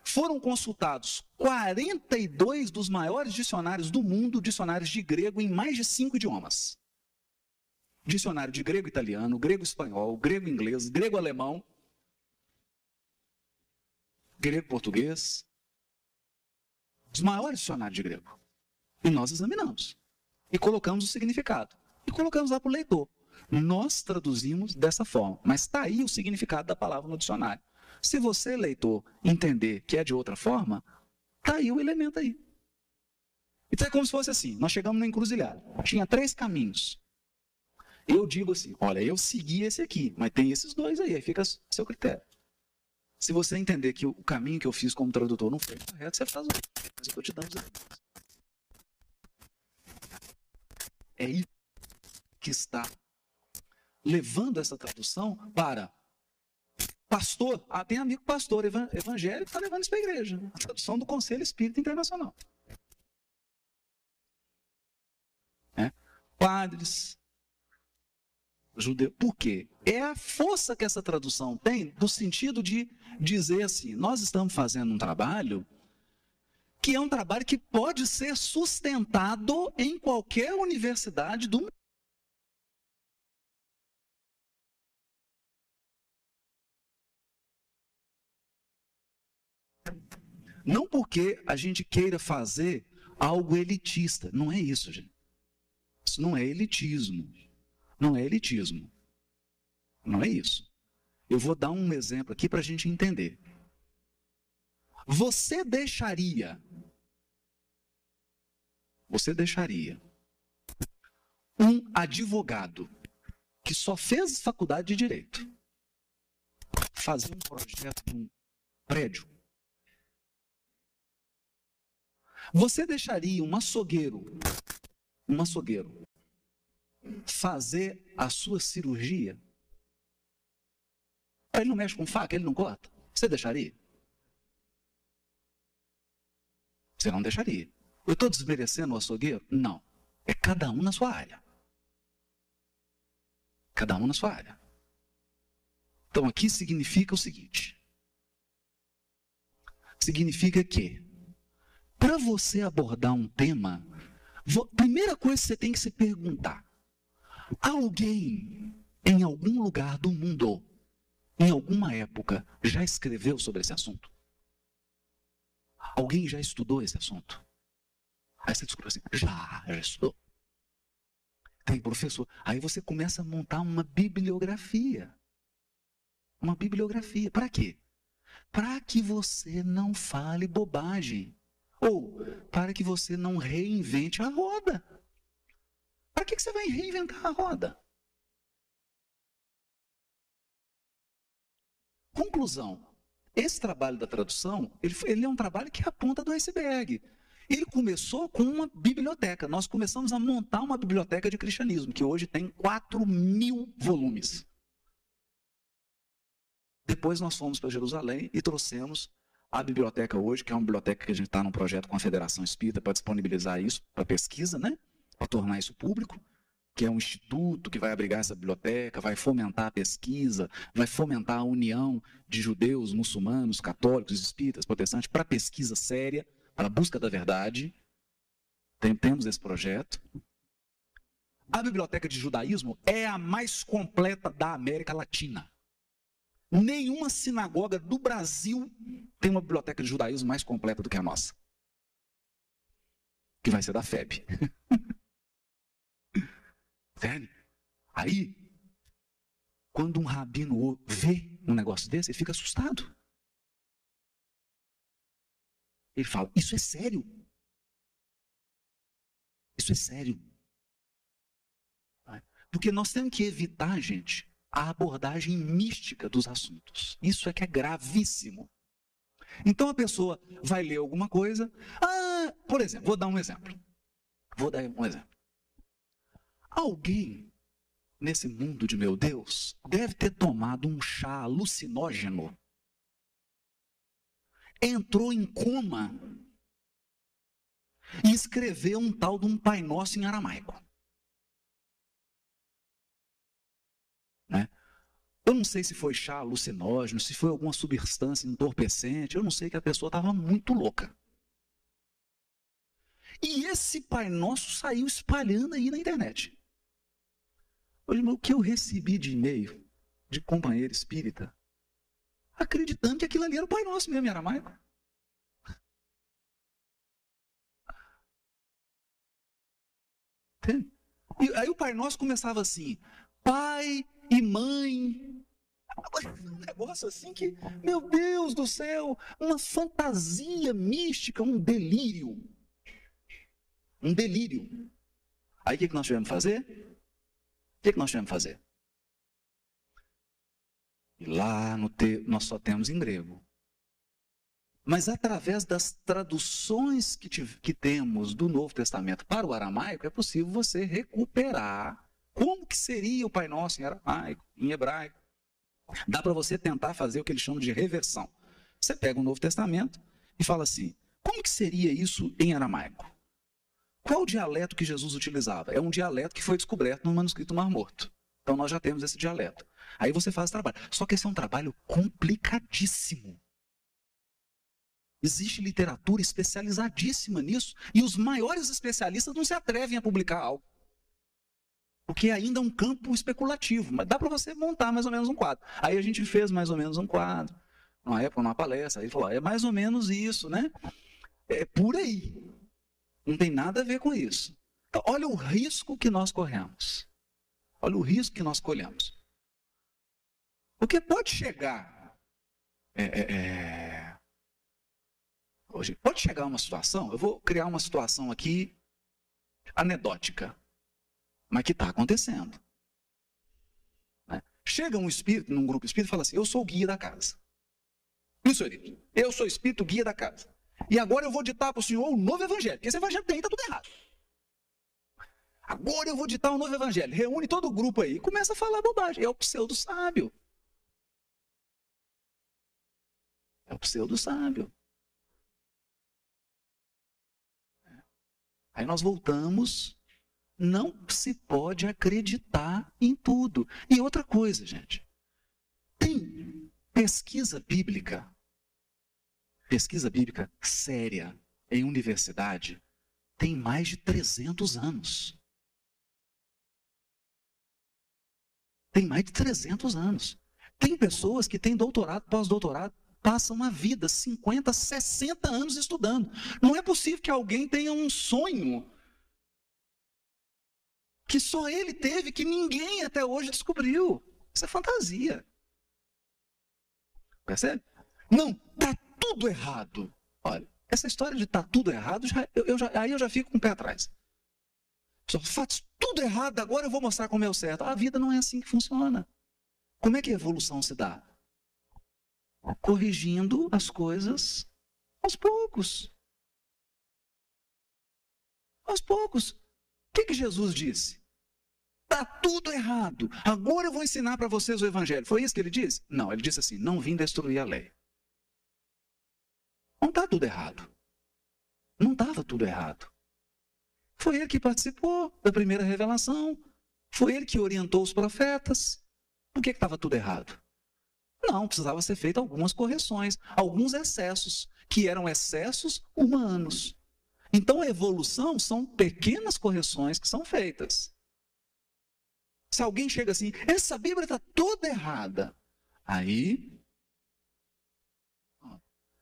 Foram consultados 42 dos maiores dicionários do mundo, dicionários de grego em mais de cinco idiomas. Dicionário de grego italiano, grego espanhol, grego inglês, grego alemão, grego português. Os maiores dicionários de grego. E nós examinamos. E colocamos o significado. E colocamos lá para o leitor. Nós traduzimos dessa forma, mas está aí o significado da palavra no dicionário. Se você, leitor, entender que é de outra forma, está aí o elemento aí. Então é como se fosse assim: nós chegamos na encruzilhada, tinha três caminhos. Eu digo assim: olha, eu segui esse aqui, mas tem esses dois aí, aí fica seu critério. Se você entender que o caminho que eu fiz como tradutor não foi correto, você faz o. Mas eu estou te dando os elementos. É isso que está levando essa tradução para pastor. Ah, tem amigo pastor evangélico que está levando isso para a igreja. A tradução do Conselho Espírita Internacional. É? Padres, judeu. Por quê? É a força que essa tradução tem no sentido de dizer assim: nós estamos fazendo um trabalho que é um trabalho que pode ser sustentado em qualquer universidade do mundo. Não porque a gente queira fazer algo elitista. Não é isso, gente. Isso não é elitismo. Não é elitismo. Não é isso. Eu vou dar um exemplo aqui para a gente entender. Você deixaria. Você deixaria um advogado que só fez faculdade de direito fazer um projeto de um prédio Você deixaria um açougueiro, um açougueiro, fazer a sua cirurgia? Ele não mexe com faca, ele não corta. Você deixaria? Você não deixaria. Eu estou desmerecendo o açougueiro? Não. É cada um na sua área. Cada um na sua área. Então aqui significa o seguinte: significa que para você abordar um tema, primeira coisa que você tem que se perguntar: alguém em algum lugar do mundo, em alguma época, já escreveu sobre esse assunto? Alguém já estudou esse assunto? Aí você descobre assim: já, já estudou. Tem professor. Aí você começa a montar uma bibliografia. Uma bibliografia. Para quê? Para que você não fale bobagem. Ou para que você não reinvente a roda. Para que você vai reinventar a roda? Conclusão. Esse trabalho da tradução, ele, ele é um trabalho que é a ponta do iceberg. Ele começou com uma biblioteca. Nós começamos a montar uma biblioteca de cristianismo, que hoje tem 4 mil volumes. Depois nós fomos para Jerusalém e trouxemos a biblioteca hoje, que é uma biblioteca que a gente está num projeto com a Federação Espírita para disponibilizar isso para pesquisa, né? Para tornar isso público, que é um instituto que vai abrigar essa biblioteca, vai fomentar a pesquisa, vai fomentar a união de judeus, muçulmanos, católicos, espíritas, protestantes para pesquisa séria, para busca da verdade. Tem, temos esse projeto. A biblioteca de judaísmo é a mais completa da América Latina. Nenhuma sinagoga do Brasil tem uma biblioteca de judaísmo mais completa do que a nossa. Que vai ser da FEB. <laughs> Sério? Aí, quando um rabino vê um negócio desse, ele fica assustado. Ele fala: Isso é sério. Isso é sério. Porque nós temos que evitar, gente, a abordagem mística dos assuntos. Isso é que é gravíssimo. Então a pessoa vai ler alguma coisa. Ah, por exemplo, vou dar um exemplo. Vou dar um exemplo. Alguém nesse mundo de meu Deus deve ter tomado um chá alucinógeno. Entrou em coma e escreveu um tal de um Pai Nosso em aramaico. Né? Eu não sei se foi chá alucinógeno, se foi alguma substância entorpecente, eu não sei que a pessoa estava muito louca. E esse Pai Nosso saiu espalhando aí na internet. Hoje, o que eu recebi de e-mail de companheiro espírita, acreditando que aquilo ali era o Pai Nosso mesmo, em aramaico. E aí o Pai Nosso começava assim: pai e mãe. Um negócio assim que, meu Deus do céu, uma fantasia mística, um delírio. Um delírio. Aí o que nós tivemos que fazer? O que, que nós tivemos que fazer? E lá no te... nós só temos em grego. Mas através das traduções que, te... que temos do Novo Testamento para o aramaico, é possível você recuperar que seria o Pai Nosso em aramaico, em hebraico. Dá para você tentar fazer o que eles chamam de reversão. Você pega o Novo Testamento e fala assim: como que seria isso em aramaico? Qual o dialeto que Jesus utilizava? É um dialeto que foi descoberto no manuscrito Mar Morto. Então nós já temos esse dialeto. Aí você faz o trabalho. Só que esse é um trabalho complicadíssimo. Existe literatura especializadíssima nisso e os maiores especialistas não se atrevem a publicar algo. Porque ainda é um campo especulativo, mas dá para você montar mais ou menos um quadro. Aí a gente fez mais ou menos um quadro, numa época, numa palestra, aí falou, é mais ou menos isso, né? É por aí. Não tem nada a ver com isso. Então, olha o risco que nós corremos. Olha o risco que nós colhemos. Porque pode chegar. É, é, é, hoje, pode chegar uma situação. Eu vou criar uma situação aqui anedótica, mas que está acontecendo. Né? Chega um espírito, num grupo espírita, e fala assim: Eu sou o guia da casa. Isso, eu sou espírito guia da casa. E agora eu vou ditar para o senhor um novo evangelho, porque esse evangelho tem, está tudo errado. Agora eu vou ditar um novo evangelho. Reúne todo o grupo aí e começa a falar bobagem. É o pseudo sábio. É o pseudo sábio. Aí nós voltamos. Não se pode acreditar em tudo. E outra coisa, gente. Tem pesquisa bíblica pesquisa bíblica séria em universidade tem mais de 300 anos. Tem mais de 300 anos. Tem pessoas que têm doutorado, pós-doutorado, passam a vida, 50, 60 anos estudando. Não é possível que alguém tenha um sonho que só ele teve, que ninguém até hoje descobriu. Isso é fantasia. Percebe? Não, está tudo errado. Olha, essa história de tá tudo errado, já, eu, eu já, aí eu já fico com o pé atrás. Só faz tudo errado, agora eu vou mostrar como é o certo. A vida não é assim que funciona. Como é que a evolução se dá? Corrigindo as coisas aos poucos. Aos poucos. Que, que Jesus disse? Está tudo errado. Agora eu vou ensinar para vocês o evangelho. Foi isso que ele disse? Não, ele disse assim: não vim destruir a lei. Não está tudo errado. Não estava tudo errado. Foi ele que participou da primeira revelação. Foi ele que orientou os profetas. Por que estava tudo errado? Não, precisava ser feito algumas correções, alguns excessos, que eram excessos humanos. Então a evolução são pequenas correções que são feitas. Se alguém chega assim, essa Bíblia está toda errada, aí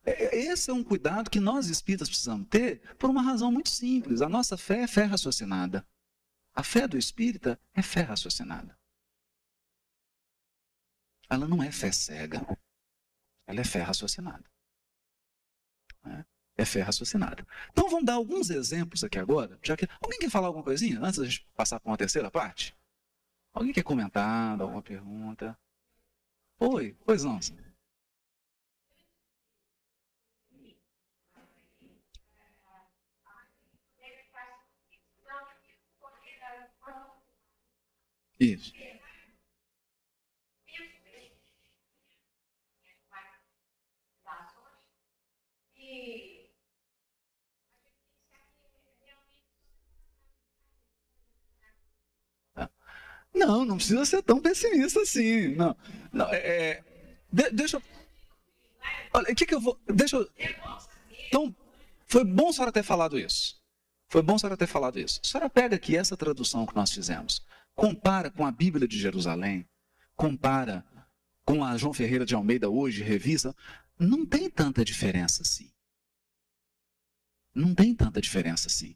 é, esse é um cuidado que nós espíritas precisamos ter por uma razão muito simples. A nossa fé é fé raciocinada. A fé do espírita é fé raciocinada. Ela não é fé cega. Ela é fé raciocinada. É, é fé raciocinada. Então vamos dar alguns exemplos aqui agora. Já que alguém quer falar alguma coisinha antes da gente passar para uma terceira parte? Alguém quer comentar, alguma pergunta? Oi, pois não. Isso. Não, não precisa ser tão pessimista assim. Não, não é, é de, deixa. Olha, o que, que eu vou. Deixa. Então, foi bom a senhora ter falado isso. Foi bom a senhora ter falado isso. A senhora pega aqui essa tradução que nós fizemos, compara com a Bíblia de Jerusalém, compara com a João Ferreira de Almeida hoje, revisa. Não tem tanta diferença assim. Não tem tanta diferença assim.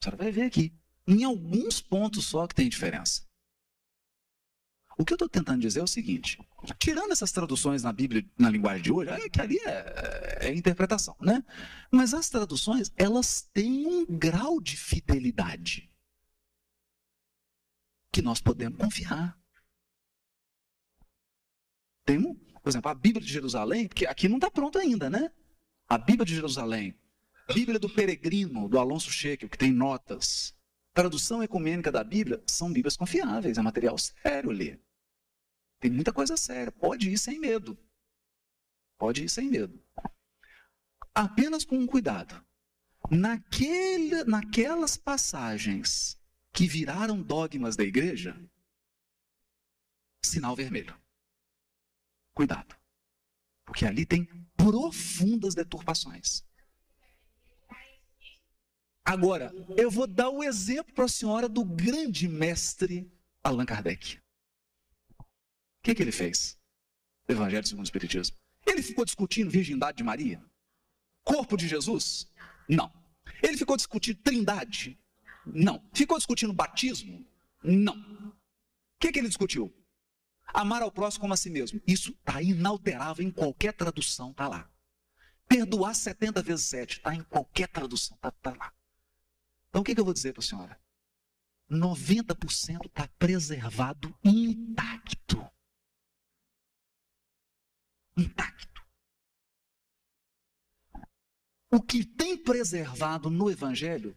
A senhora vai ver aqui em alguns pontos só que tem diferença. O que eu estou tentando dizer é o seguinte: tirando essas traduções na Bíblia, na linguagem de hoje, é que ali é, é interpretação, né? Mas as traduções, elas têm um grau de fidelidade que nós podemos confiar. Tem por exemplo, a Bíblia de Jerusalém, porque aqui não está pronto ainda, né? A Bíblia de Jerusalém, Bíblia do Peregrino, do Alonso Shekel, que tem notas, tradução ecumênica da Bíblia são Bíblias confiáveis, é material sério ler. Tem muita coisa séria. Pode ir sem medo. Pode ir sem medo. Apenas com um cuidado. Naquele, naquelas passagens que viraram dogmas da igreja, sinal vermelho. Cuidado. Porque ali tem profundas deturpações. Agora, eu vou dar o exemplo para a senhora do grande mestre Allan Kardec. O que, que ele fez? Evangelho segundo o Espiritismo. Ele ficou discutindo virgindade de Maria? Corpo de Jesus? Não. Ele ficou discutindo trindade? Não. Ficou discutindo batismo? Não. O que, que ele discutiu? Amar ao próximo como a si mesmo. Isso está inalterável em qualquer tradução, está lá. Perdoar 70 vezes 7, está em qualquer tradução, está tá lá. Então o que, que eu vou dizer para a senhora? 90% está preservado intacto. Intacto. O que tem preservado no Evangelho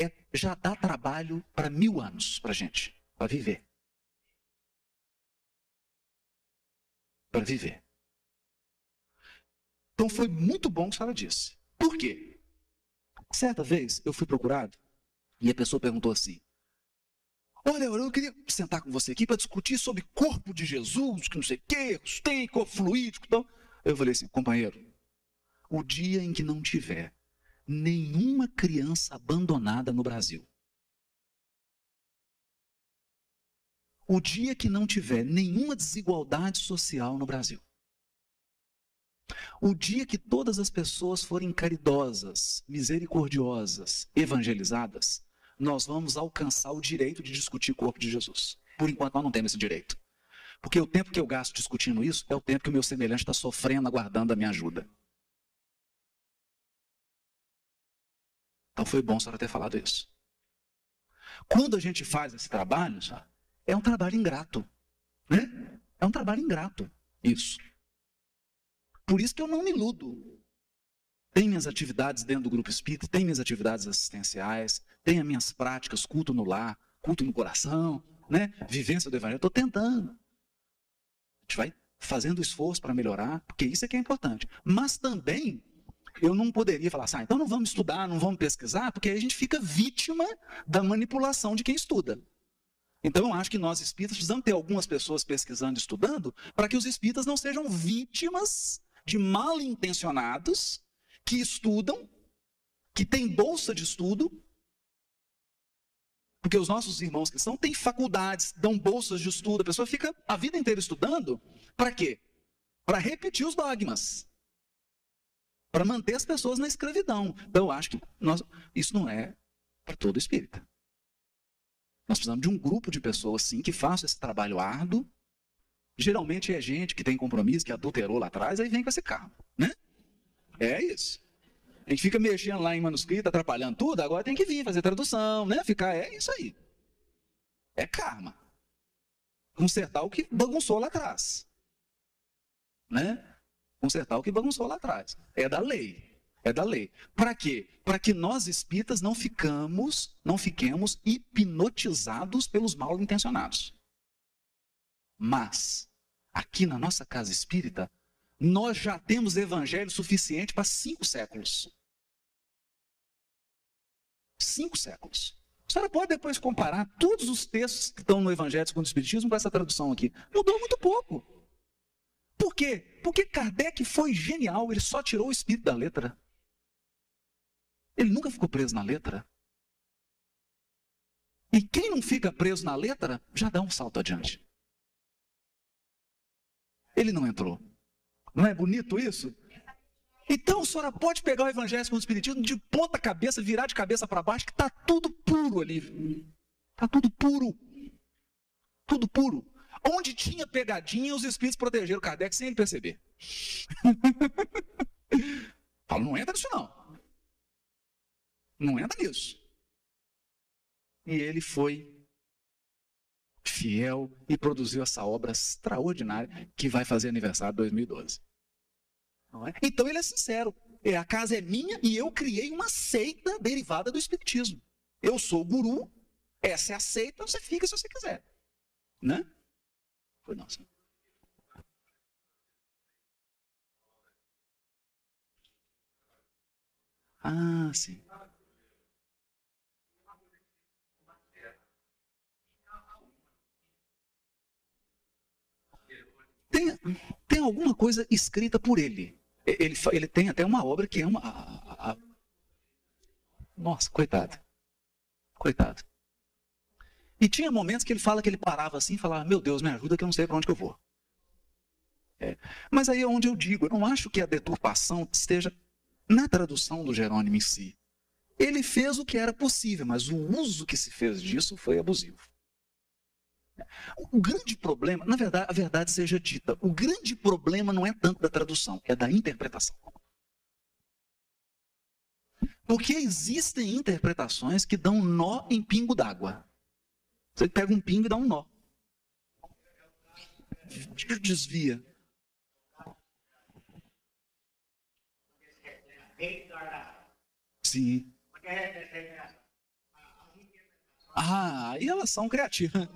é, já dá trabalho para mil anos para gente, para viver. Para viver. Então foi muito bom o que a senhora disse. Por quê? Certa vez eu fui procurado e a pessoa perguntou assim: Olha, eu queria sentar com você aqui para discutir sobre corpo de Jesus, que não sei o quê, tem corpo fluídico. Então, eu falei assim, companheiro, o dia em que não tiver nenhuma criança abandonada no Brasil, o dia que não tiver nenhuma desigualdade social no Brasil, o dia que todas as pessoas forem caridosas, misericordiosas, evangelizadas, nós vamos alcançar o direito de discutir o corpo de Jesus. Por enquanto, nós não temos esse direito. Porque o tempo que eu gasto discutindo isso é o tempo que o meu semelhante está sofrendo, aguardando a minha ajuda. Então foi bom a senhora ter falado isso. Quando a gente faz esse trabalho, é um trabalho ingrato. Né? É um trabalho ingrato. Isso. Por isso que eu não me iludo. Tem minhas atividades dentro do grupo espírita, tem minhas atividades assistenciais, tem as minhas práticas, culto no lar, culto no coração, né? vivência do evangelho. Estou tentando. A gente vai fazendo esforço para melhorar, porque isso é que é importante. Mas também eu não poderia falar assim, ah, então não vamos estudar, não vamos pesquisar, porque aí a gente fica vítima da manipulação de quem estuda. Então eu acho que nós espíritas precisamos ter algumas pessoas pesquisando, estudando, para que os espíritas não sejam vítimas de mal intencionados que estudam, que têm bolsa de estudo, porque os nossos irmãos cristãos têm faculdades, dão bolsas de estudo, a pessoa fica a vida inteira estudando, para quê? Para repetir os dogmas. Para manter as pessoas na escravidão. Então, eu acho que nós, isso não é para todo espírita. Nós precisamos de um grupo de pessoas, sim, que faça esse trabalho árduo, Geralmente é gente que tem compromisso, que adulterou lá atrás, aí vem com esse carro, né? É isso. A gente fica mexendo lá em manuscrito, atrapalhando tudo, agora tem que vir fazer tradução, né? Ficar, é isso aí. É karma. Consertar o que bagunçou lá atrás. Né? Consertar o que bagunçou lá atrás. É da lei. É da lei. Para quê? Para que nós espíritas não ficamos, não fiquemos hipnotizados pelos mal intencionados. Mas aqui na nossa casa espírita, nós já temos evangelho suficiente para cinco séculos. Cinco séculos. A senhora pode depois comparar todos os textos que estão no Evangelho segundo o Espiritismo com essa tradução aqui. Mudou muito pouco. Por quê? Porque Kardec foi genial, ele só tirou o espírito da letra. Ele nunca ficou preso na letra. E quem não fica preso na letra, já dá um salto adiante. Ele não entrou. Não é bonito isso? Então a senhora pode pegar o Evangelho com o Espiritismo de ponta cabeça, virar de cabeça para baixo, que está tudo puro ali. Está tudo puro. Tudo puro. Onde tinha pegadinha, os Espíritos protegeram Kardec sem ele perceber. <laughs> Paulo, não entra nisso não. Não entra nisso. E ele foi fiel e produziu essa obra extraordinária que vai fazer aniversário em 2012. É? Então ele é sincero. É, a casa é minha e eu criei uma seita derivada do Espiritismo. Eu sou o guru, essa é a seita, você fica se você quiser. Né? Foi nossa. Ah, sim. Tem, tem alguma coisa escrita por ele. Ele, ele tem até uma obra que é uma. A, a... Nossa, coitado. Coitado. E tinha momentos que ele fala que ele parava assim e falava: Meu Deus, me ajuda que eu não sei para onde eu vou. É. Mas aí é onde eu digo: eu não acho que a deturpação esteja na tradução do Jerônimo em si. Ele fez o que era possível, mas o uso que se fez disso foi abusivo. O grande problema, na verdade, a verdade seja dita, o grande problema não é tanto da tradução, é da interpretação. Porque existem interpretações que dão nó em pingo d'água. Você pega um pingo e dá um nó. Desvia. Sim. Ah, e elas são criativas.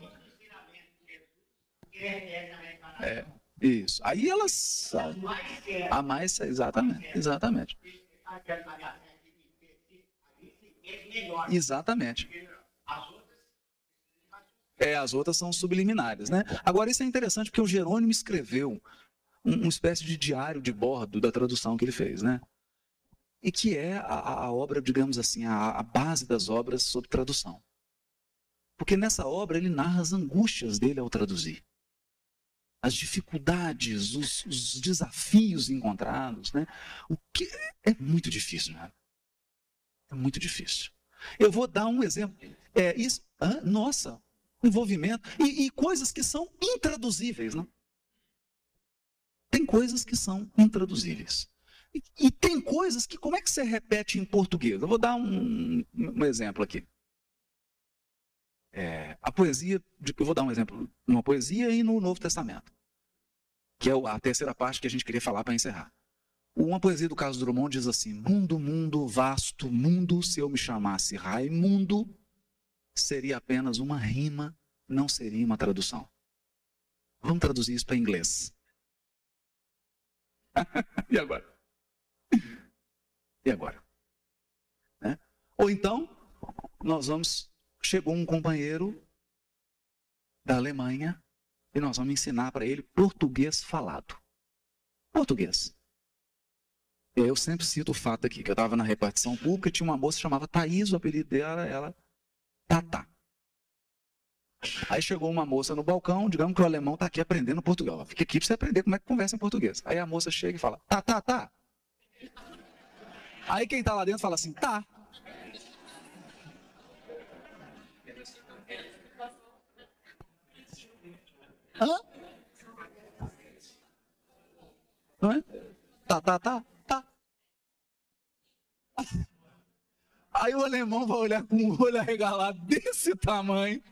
É, isso. Aí elas. A mais, exatamente. Exatamente. Exatamente. É, as outras são subliminares, né? Agora, isso é interessante porque o Jerônimo escreveu um, uma espécie de diário de bordo da tradução que ele fez, né? E que é a, a obra, digamos assim, a, a base das obras sobre tradução. Porque nessa obra ele narra as angústias dele ao traduzir as dificuldades, os, os, desafios encontrados, né? O que é muito difícil, né? É muito difícil. Eu vou dar um exemplo. É isso, ah, nossa, envolvimento e, e, coisas que são intraduzíveis, né? Tem coisas que são intraduzíveis. E, e, tem coisas que como é que você repete em português? Eu vou dar um, um exemplo aqui. É, a poesia, eu vou dar um exemplo, numa poesia e no Novo Testamento, que é a terceira parte que a gente queria falar para encerrar. Uma poesia do Carlos Drummond diz assim: Mundo, mundo, vasto mundo, se eu me chamasse Raimundo, seria apenas uma rima, não seria uma tradução. Vamos traduzir isso para inglês. <laughs> e agora? E agora? Né? Ou então, nós vamos chegou um companheiro da Alemanha e nós vamos ensinar para ele português falado. Português. Eu sempre cito o fato aqui, que eu estava na repartição pública tinha uma moça que chamava Thaís, o apelido dela era Tata. Aí chegou uma moça no balcão, digamos que o alemão está aqui aprendendo português. Fica aqui para você aprender como é que conversa em português. Aí a moça chega e fala, tá, tá, tá. Aí quem está lá dentro fala assim, tá. Hã? Não é? Tá, tá, tá, tá. Aí o alemão vai olhar com um olho arregalado desse tamanho.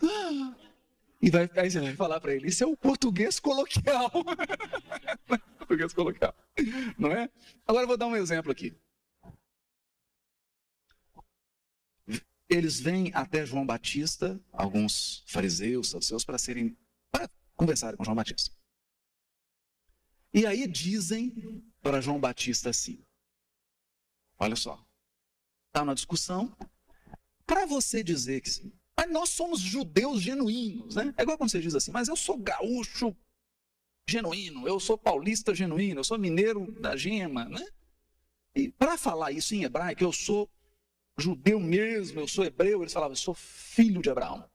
E vai, aí você vai falar para ele, isso é o português coloquial. <laughs> português coloquial. Não é? Agora eu vou dar um exemplo aqui. Eles vêm até João Batista, alguns fariseus, saduceus, para serem para conversarem com João Batista. E aí dizem para João Batista assim: Olha só, está na discussão. Para você dizer que mas nós somos judeus genuínos, né? É igual quando você diz assim, mas eu sou gaúcho genuíno, eu sou paulista genuíno, eu sou mineiro da gema, né? E para falar isso em hebraico, eu sou judeu mesmo, eu sou hebreu, eles falavam, eu sou filho de Abraão.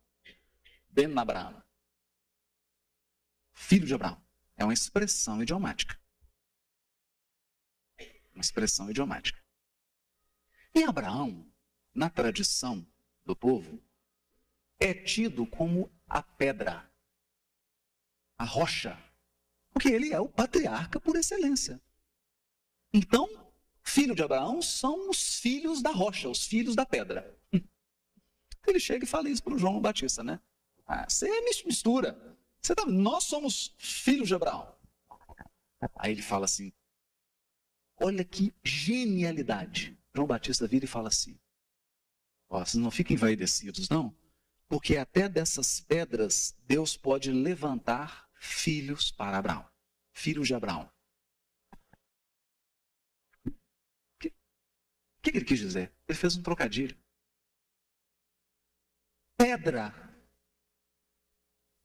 Ben Abraão. Filho de Abraão. É uma expressão idiomática. Uma expressão idiomática. E Abraão, na tradição do povo, é tido como a pedra, a rocha, porque ele é o patriarca por excelência. Então, filho de Abraão são os filhos da rocha, os filhos da pedra. Ele chega e fala isso para o João Batista, né? Ah, você mistura. Você tá, nós somos filhos de Abraão. Aí ele fala assim: olha que genialidade. João Batista vira e fala assim: ó, vocês não fiquem envaidecidos, não. Porque até dessas pedras Deus pode levantar filhos para Abraão. Filhos de Abraão. O que, que ele quis dizer? Ele fez um trocadilho. Pedra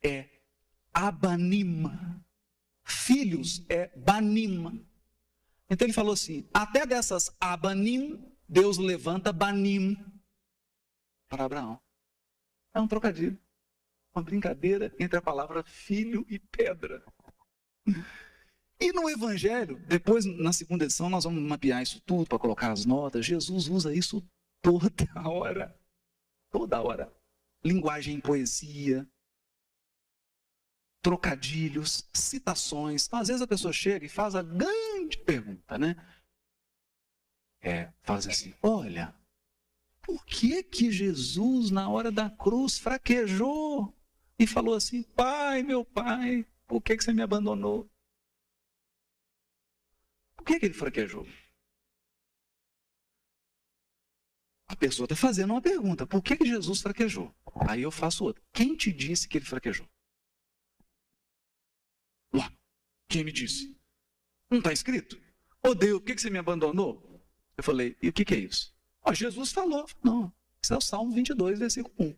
é abanima. Filhos é banima. Então ele falou assim: até dessas abanim, Deus levanta banim para Abraão. É um trocadilho. Uma brincadeira entre a palavra filho e pedra. E no Evangelho, depois na segunda edição, nós vamos mapear isso tudo para colocar as notas. Jesus usa isso toda hora. Toda hora. Linguagem em poesia, trocadilhos, citações. Então, às vezes a pessoa chega e faz a grande pergunta, né? É, faz assim: olha, por que que Jesus, na hora da cruz, fraquejou e falou assim: Pai, meu pai, por que, que você me abandonou? Por que, que ele fraquejou? A pessoa está fazendo uma pergunta: por que, que Jesus fraquejou? Aí eu faço outra: quem te disse que ele fraquejou? Quem me disse? Não está escrito? Ô oh, Deus, por que, você me abandonou? Eu falei: e o que, é isso? Ó, Jesus falou, não, isso é o Salmo 22, versículo 1.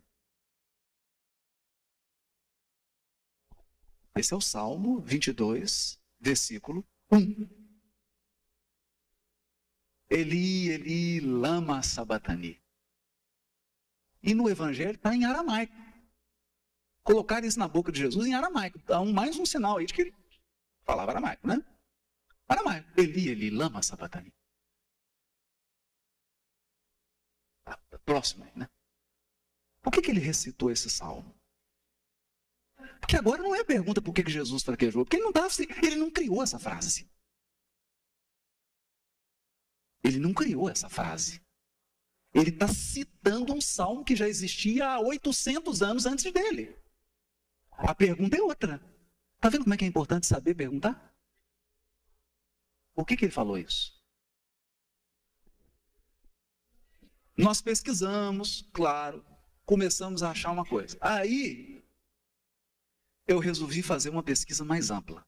Esse é o Salmo 22, versículo 1. Eli, Eli, lama sabatani. E no Evangelho está em aramaico. Colocar isso na boca de Jesus em aramaico. Dá um, mais um sinal aí de que falava aramaico, né? Aramaico. Eli, Eli, lama sabatani. próxima, né? Por que, que ele recitou esse salmo? Porque agora não é pergunta por que, que Jesus fraquejou, porque ele não, tava, ele não criou essa frase. Ele não criou essa frase. Ele está citando um salmo que já existia há 800 anos antes dele. A pergunta é outra. Está vendo como é que é importante saber perguntar? Por que, que ele falou isso? Nós pesquisamos, claro, começamos a achar uma coisa. Aí eu resolvi fazer uma pesquisa mais ampla.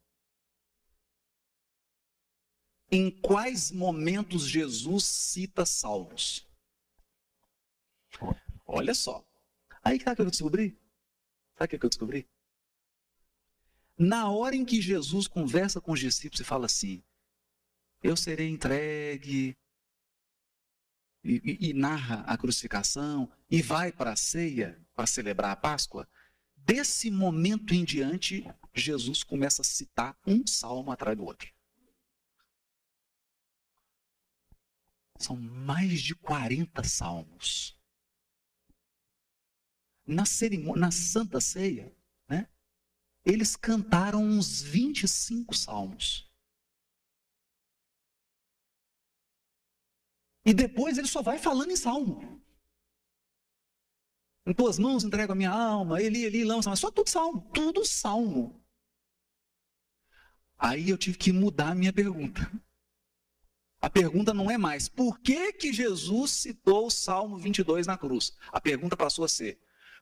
Em quais momentos Jesus cita salmos? Olha só. Aí sabe o que eu descobri? Sabe o que eu descobri? Na hora em que Jesus conversa com os discípulos e fala assim: Eu serei entregue, e, e, e narra a crucificação e vai para a ceia para celebrar a Páscoa, desse momento em diante, Jesus começa a citar um salmo atrás do outro. São mais de 40 salmos. Na cerimônia, na Santa Ceia? Eles cantaram uns 25 salmos. E depois ele só vai falando em salmo. Em tuas mãos entrego a minha alma, Eli, Eli, lança, mas só tudo salmo, tudo salmo. Aí eu tive que mudar a minha pergunta. A pergunta não é mais por que, que Jesus citou o Salmo 22 na cruz. A pergunta passou a ser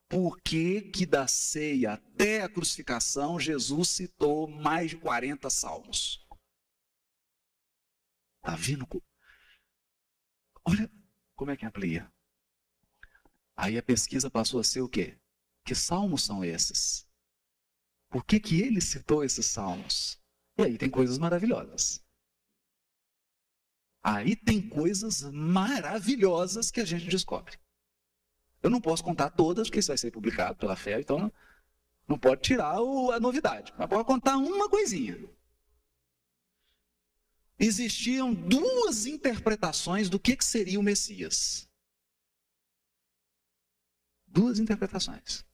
por que, que da ceia até a crucificação Jesus citou mais de 40 salmos? Está vendo? Olha como é que amplia. Aí a pesquisa passou a ser o quê? Que salmos são esses? Por que, que ele citou esses salmos? E aí tem coisas maravilhosas. Aí tem coisas maravilhosas que a gente descobre. Eu não posso contar todas, porque isso vai ser publicado pela fé, então não, pode tirar o, a novidade. Mas pode contar uma coisinha. Existiam duas interpretações do que, que seria o Messias. Duas interpretações.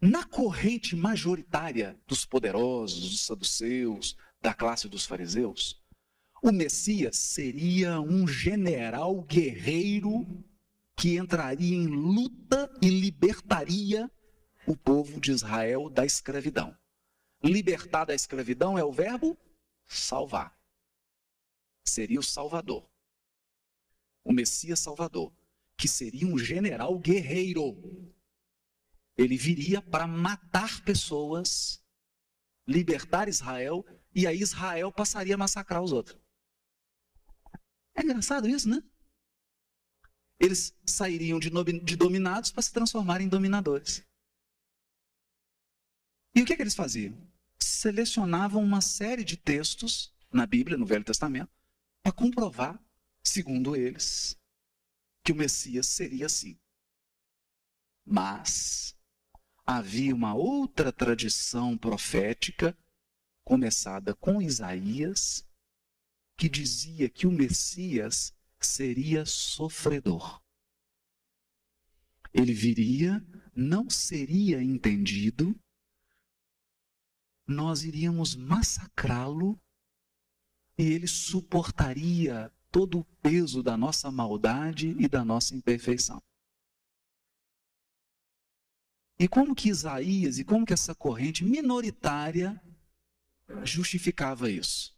Na corrente majoritária dos poderosos, dos saduceus, da classe dos fariseus, o Messias seria um general guerreiro que entraria em luta e libertaria o povo de Israel da escravidão. Libertar da escravidão é o verbo salvar. Seria o Salvador. O Messias Salvador, que seria um general guerreiro. Ele viria para matar pessoas, libertar Israel, e aí Israel passaria a massacrar os outros. É engraçado isso, né? Eles sairiam de, dominados para se transformarem em dominadores. E o que, é que eles faziam? Selecionavam uma série de textos na Bíblia, no Velho Testamento, para comprovar, segundo eles, que o Messias seria assim. Mas havia uma outra tradição profética, começada com Isaías, que dizia que o Messias seria sofredor. Ele viria, não seria entendido, nós iríamos massacrá-lo e ele suportaria todo o peso da nossa maldade e da nossa imperfeição. E como que Isaías e como que essa corrente minoritária justificava isso?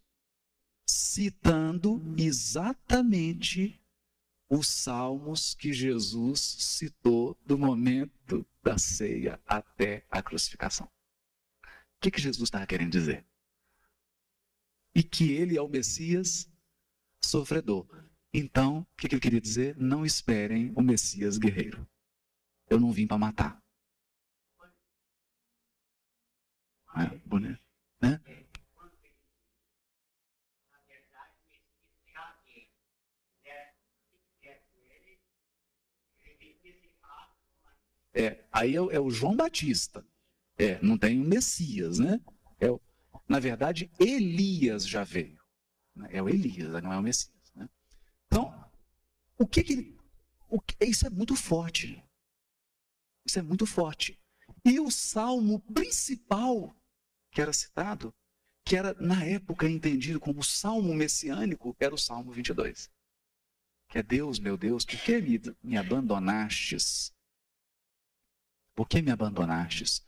Citando exatamente os salmos que Jesus citou do momento da ceia até a crucificação. O que, que Jesus estava querendo dizer? E que ele é o Messias sofredor. Então, o que, que ele queria dizer? Não esperem o Messias guerreiro. Eu não vim para matar. É, bonito, né? É, aí é, é, o João Batista. É, não tem o Messias, né? É na verdade, Elias já veio. Né? É o Elias, não é o Messias. Né? Então, o que, que. O que, isso é muito forte. Isso é muito forte. E o salmo principal que era citado, que era na época entendido como salmo messiânico, era o salmo 22. Que é Deus, meu Deus, por que me, me abandonastes? Por que me abandonastes?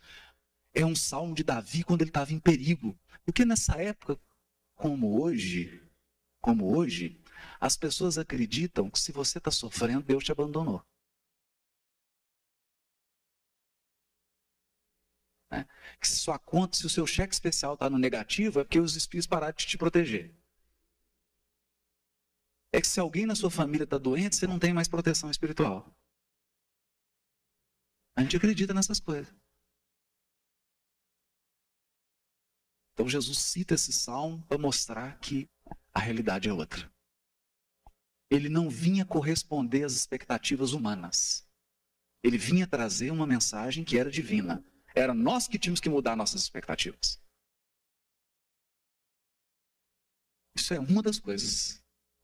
É um salmo de Davi quando ele estava em perigo. Porque nessa época, como hoje, como hoje, as pessoas acreditam que se você está sofrendo, Deus te abandonou. Né? Que se sua conta, se o seu cheque especial está no negativo, é porque os espíritos pararam de te proteger. É que se alguém na sua família está doente, você não tem mais proteção espiritual. A gente acredita nessas coisas. Então Jesus cita esse salmo para mostrar que a realidade é outra. Ele não vinha corresponder às expectativas humanas. Ele vinha trazer uma mensagem que era divina. Era nós que tínhamos que mudar nossas expectativas. Isso é uma das coisas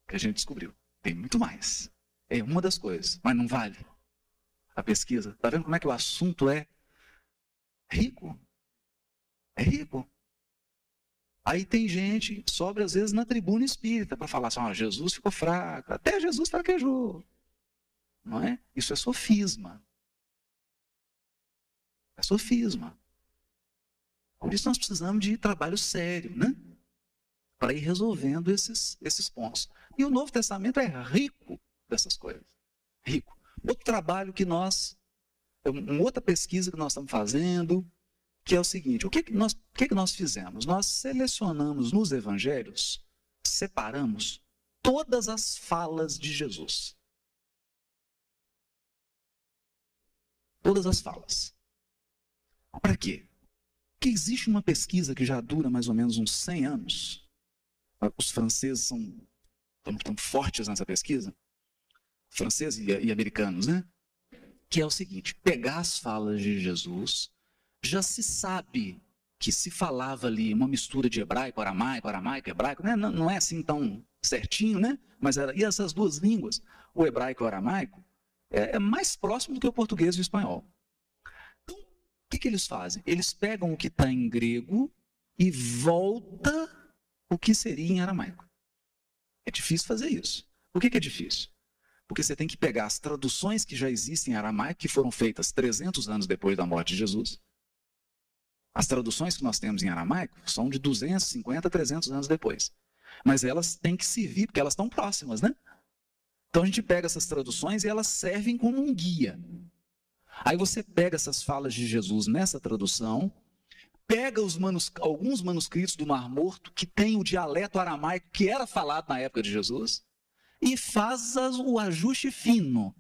que a gente descobriu. Tem muito mais. É uma das coisas, mas não vale a pesquisa. Está vendo como é que o assunto é rico? É rico. Aí tem gente sobe às vezes na tribuna espírita para falar assim: oh, Jesus ficou fraco, até Jesus fraquejou. não é? Isso é sofisma. É sofisma. Por isso nós precisamos de trabalho sério, né? Para ir resolvendo esses, esses pontos. E o Novo Testamento é rico dessas coisas. Rico. Outro trabalho que nós, uma outra pesquisa que nós estamos fazendo, que é o seguinte: o que, que, nós, o que, que nós fizemos? Nós selecionamos nos evangelhos, separamos todas as falas de Jesus. Todas as falas. Para quê? Porque existe uma pesquisa que já dura mais ou menos uns 100 anos. Os franceses são tão, tão fortes nessa pesquisa. Franceses e, e americanos, né? Que é o seguinte: pegar as falas de Jesus, já se sabe que se falava ali uma mistura de hebraico, aramaico, aramaico, hebraico, né? não, não é assim tão certinho, né? Mas era, e essas duas línguas, o hebraico e o aramaico, é, é mais próximo do que o português e o espanhol. Então, o que, que eles fazem? Eles pegam o que está em grego e volta o que seria em aramaico. É difícil fazer isso. Por que, que é difícil? Porque você tem que pegar as traduções que já existem em aramaico, que foram feitas 300 anos depois da morte de Jesus. As traduções que nós temos em aramaico são de 250, 300 anos depois. Mas elas têm que servir, porque elas estão próximas, né? Então a gente pega essas traduções e elas servem como um guia. Aí você pega essas falas de Jesus nessa tradução, pega manus, alguns manuscritos do Mar Morto que tem o dialeto aramaico que era falado na época de Jesus e faz o ajuste fino,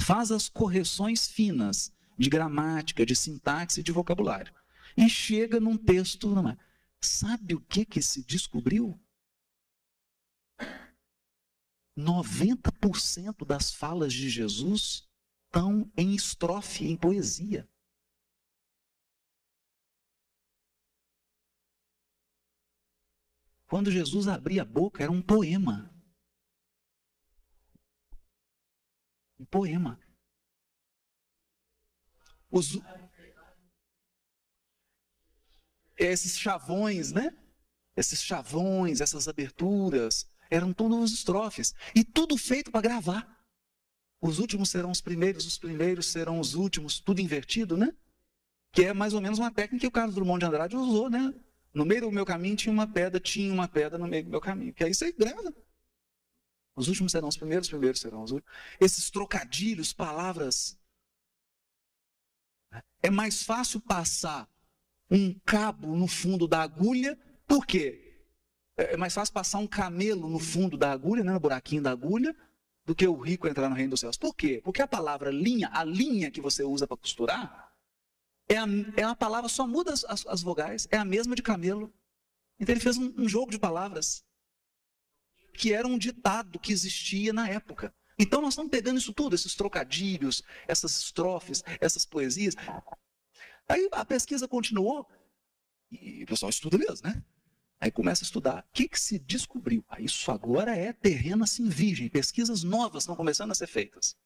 faz as correções finas de gramática, de sintaxe e de vocabulário. E chega num texto. Sabe o que, que se descobriu? 90% das falas de Jesus estão em estrofe, em poesia. Quando Jesus abria a boca, era um poema. Um poema. Os, esses chavões, né? Esses chavões, essas aberturas, eram todos estrofes. E tudo feito para gravar. Os últimos serão os primeiros, os primeiros serão os últimos, tudo invertido, né? Que é mais ou menos uma técnica que o Carlos Drummond de Andrade usou, né? No meio do meu caminho tinha uma pedra, tinha uma pedra no meio do meu caminho. Que aí você grava. Os últimos serão os primeiros, os primeiros serão os últimos. Esses trocadilhos, palavras. É mais fácil passar um cabo no fundo da agulha, por quê? É mais fácil passar um camelo no fundo da agulha, né, no buraquinho da agulha, do que o rico entrar no reino dos céus. Por quê? Porque a palavra linha, a linha que você usa para costurar, é, a, é uma palavra, só muda as, as, as, vogais, é a mesma de camelo. Então ele fez um, um jogo de palavras, que era um ditado que existia na época. Então nós estamos pegando isso tudo, esses trocadilhos, essas estrofes, essas poesias, Aí a pesquisa continuou e o pessoal estuda mesmo, né? Aí começa a estudar. O que, que se descobriu? Ah, isso agora é terreno assim virgem. Pesquisas novas estão começando a ser feitas.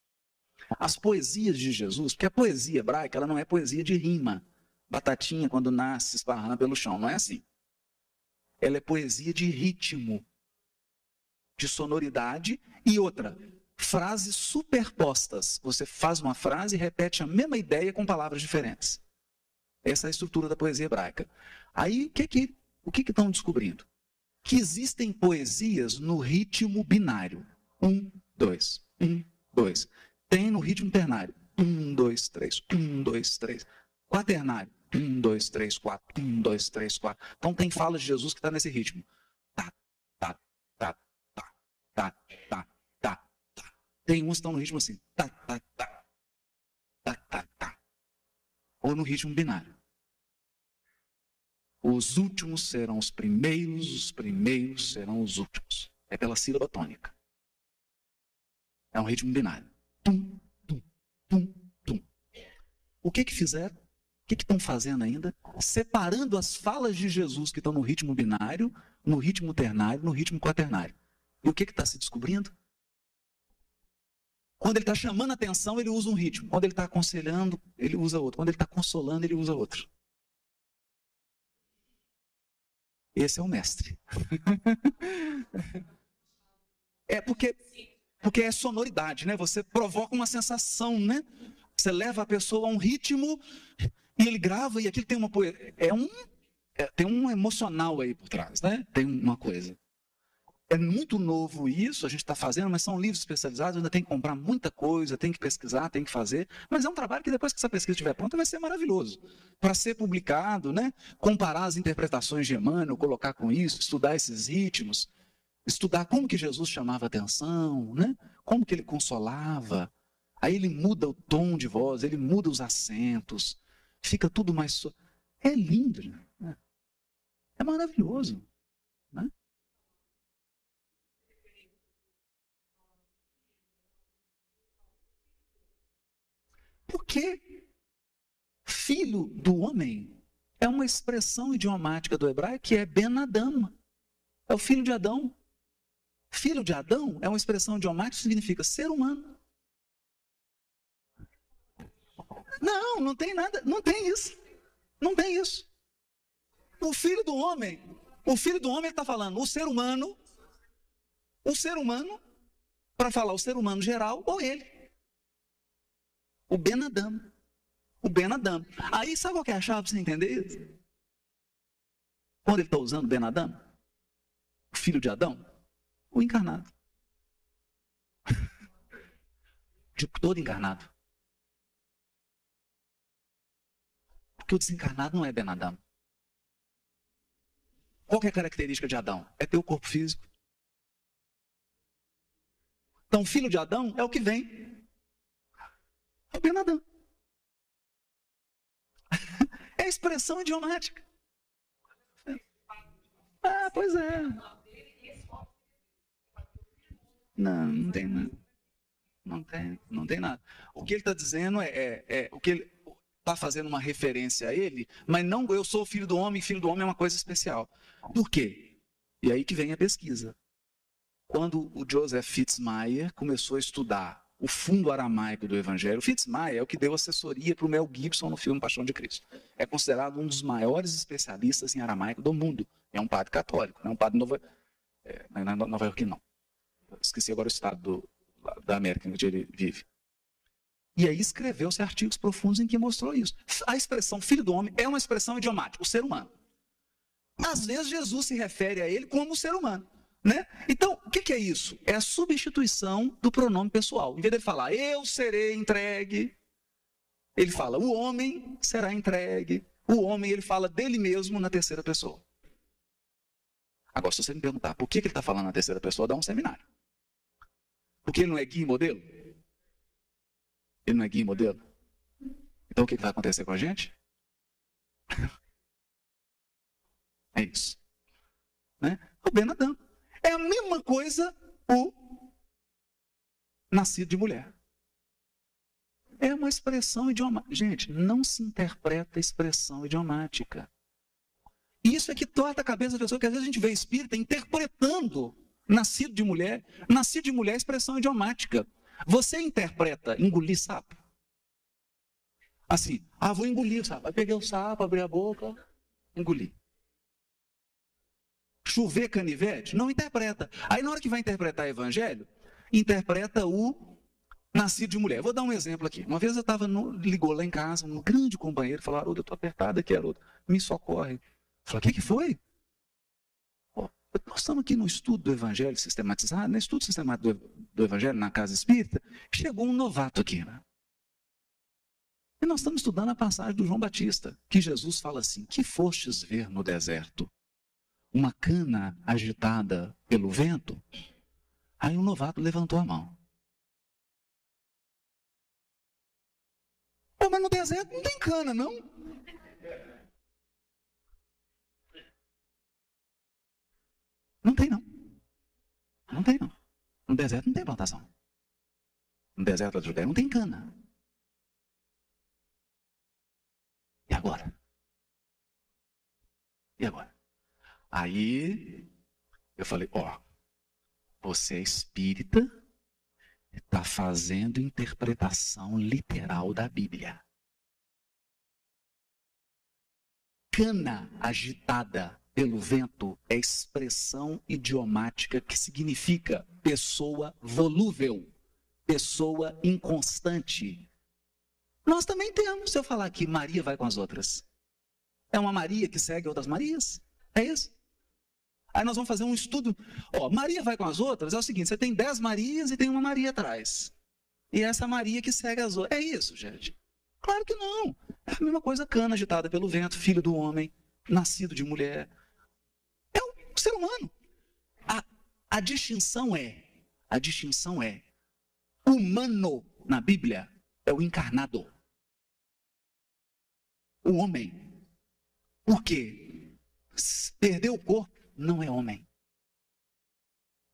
As poesias de Jesus, porque a poesia hebraica ela não é poesia de rima. Batatinha quando nasce esparrando pelo chão, não é assim. Ela é poesia de ritmo, de sonoridade e outra, frases superpostas. Você faz uma frase e repete a mesma ideia com palavras diferentes. Essa é a estrutura da poesia hebraica. Aí, o que que, o que, que estão descobrindo? Que existem poesias no ritmo binário. Um, dois, um, dois. Tem no ritmo ternário. Um, dois, três, um, dois, três. Quaternário. Um, dois, três, quatro. Um, dois, três, quatro. Então tem fala de Jesus que está nesse ritmo. Tá, tá, tá, tá, tá, tá, tá. Tem uns que estão no ritmo assim. Tá, tá, tá. Tá, tá, tá. Ou no ritmo binário. Os últimos serão os primeiros, os primeiros serão os últimos. É pela sílaba tônica. É um ritmo binário. Tum, tum, tum, tum. O que que fizeram? O que estão fazendo ainda? Separando as falas de Jesus que estão no ritmo binário, no ritmo ternário, no ritmo quaternário. E o que está se descobrindo? Quando ele está chamando atenção, ele usa um ritmo. Quando ele está aconselhando, ele usa outro. Quando ele está consolando, ele usa outro. Esse é o mestre. <laughs> é porque, porque é sonoridade, né? Você provoca uma sensação, né? Você leva a pessoa a um ritmo e ele grava e aquilo tem uma é um é, tem um emocional aí por trás, né? Tem uma coisa. É muito novo isso, a gente está fazendo, mas são livros especializados, ainda tem que comprar muita coisa, tem que pesquisar, tem que fazer. Mas é um trabalho que depois que essa pesquisa estiver pronta vai ser maravilhoso. Para ser publicado, né? comparar as interpretações de Emmanuel, colocar com isso, estudar esses ritmos, estudar como que Jesus chamava atenção, né? como que ele consolava. Aí ele muda o tom de voz, ele muda os acentos, fica tudo mais. É lindo, né? é maravilhoso. Né? Porque filho do homem é uma expressão idiomática do hebraico que é Ben Adam. É o filho de Adão. Filho de Adão é uma expressão idiomática que significa ser humano. Não, não tem nada, não tem isso. Não tem isso. O filho do homem, o filho do homem está falando o ser humano, o ser humano, para falar o ser humano geral ou ele. O Ben Adam. O Ben Adam. Aí sabe qual que é a chave para você entender isso? Quando ele está usando o Ben Adam, o filho de Adão, o encarnado. De <laughs> todo encarnado. Porque o desencarnado não é Ben Adam. Qual é a característica de Adão? É ter o corpo físico. Então, filho de Adão é o que vem Adão. <laughs> É a expressão idiomática. Ah, pois é. Não, não tem nada. Não tem, não tem nada. O que ele está dizendo é, é, é, o que ele está fazendo uma referência a ele, mas não eu sou filho do homem, filho do homem é uma coisa especial. Por quê? E aí que vem a pesquisa. Quando o Joseph Fitzmyer começou a estudar o fundo aramaico do Evangelho. O Fitzmyer é o que deu assessoria para o Mel Gibson no filme Paixão de Cristo. É considerado um dos maiores especialistas em aramaico do mundo. É um padre católico, não é um padre nova, é, não é Nova York, não. Esqueci agora o estado do, da América onde ele vive. E aí escreveu-se artigos profundos em que mostrou isso. A expressão filho do homem é uma expressão idiomática, o ser humano. Às vezes Jesus se refere a ele como ser humano. Né? Então, o que, que, é isso? É a substituição do pronome pessoal. Em vez de falar eu serei entregue, ele fala o homem será entregue. O homem, ele fala dele mesmo na terceira pessoa. Agora, se você me perguntar por que, que ele está falando na terceira pessoa, dá um seminário. Porque ele não é guia e modelo? Ele não é guia e modelo? Então, o que, vai acontecer com a gente? <laughs> é isso. Né? O Ben Adão. É a mesma coisa o nascido de mulher. É uma expressão idiomática. Gente, não se interpreta expressão idiomática. Isso é que torta a cabeça da pessoa, que às vezes a gente vê espírita interpretando nascido de mulher, nascido de mulher é expressão idiomática. Você interpreta engolir sapo? Assim, ah, vou engolir o sapo. Aí peguei o sapo, abri a boca, engoli chover canivete? Não interpreta. Aí na hora que vai interpretar evangelho, interpreta o nascido de mulher. Vou dar um exemplo aqui. Uma vez eu estava, ligou lá em casa, um grande companheiro, falou, Haroldo, eu estou apertado aqui, Haroldo, me socorre. Falei, o que, que foi? Nós estamos aqui no estudo do evangelho sistematizado, no estudo sistemático do, do evangelho na casa espírita, chegou um novato aqui, né? E nós estamos estudando a passagem do João Batista, que Jesus fala assim: Que fostes ver no deserto? Uma cana agitada pelo vento. Aí um novato levantou a mão. Pô, mas no deserto não tem cana, não? Não tem, não. Não tem, não. No deserto não tem plantação. No deserto da Judéia não tem cana. E agora? E agora? Aí eu falei: Ó, você é espírita, está fazendo interpretação literal da Bíblia. Cana agitada pelo vento é expressão idiomática que significa pessoa volúvel, pessoa inconstante. Nós também temos, se eu falar que Maria vai com as outras. É uma Maria que segue outras Marias? É isso? Aí nós vamos fazer um estudo. Ó, Maria vai com as outras, é o seguinte: você tem dez Marias e tem uma Maria atrás. E essa Maria que segue as outras. É isso, gente? Claro que não. É a mesma coisa cana agitada pelo vento, filho do homem, nascido de mulher. É um ser humano. A, a distinção é, a distinção é, humano na Bíblia é o encarnado. O homem. Por quê? Perdeu o corpo, não é homem.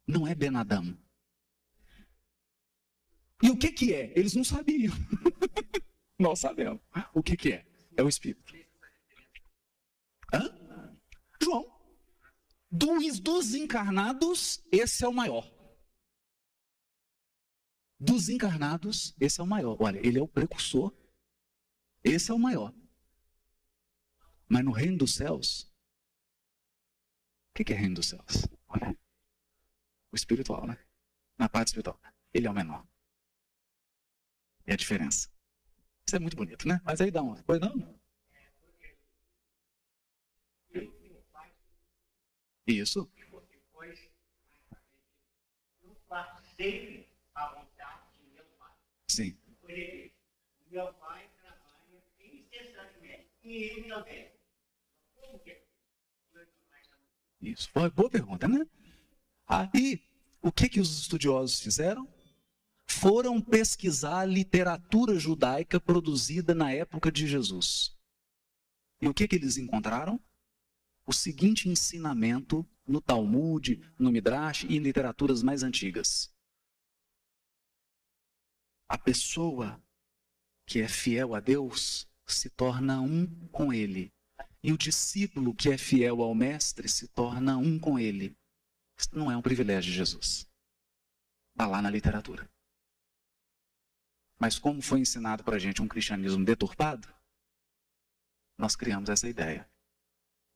Não é Ben Adam. E o que que é? Eles não sabiam. <laughs> Nós sabemos. O que que é? É o Espírito. Hã? João. Dos, dos encarnados, esse é o maior. Dos encarnados, esse é o maior. Olha, ele é o precursor. Esse é o maior. Mas no reino dos céus, que, que é reino dos céus? Olha, o espiritual, né? Na parte espiritual, ele é o menor. É a diferença. Isso é muito bonito, né? Mas aí dá uma. Pois não? Isso. Sim. Meu pai trabalha incessantemente. E ele não vem. Isso. Boa pergunta, né? Aí, o que, que os estudiosos fizeram? Foram pesquisar a literatura judaica produzida na época de Jesus. E o que, que eles encontraram? O seguinte ensinamento no Talmud, no Midrash e em literaturas mais antigas. A pessoa que é fiel a Deus se torna um com Ele. E o discípulo que é fiel ao Mestre se torna um com Ele. Isso não é um privilégio de Jesus. Está lá na literatura. Mas como foi ensinado para a gente um cristianismo deturpado, nós criamos essa ideia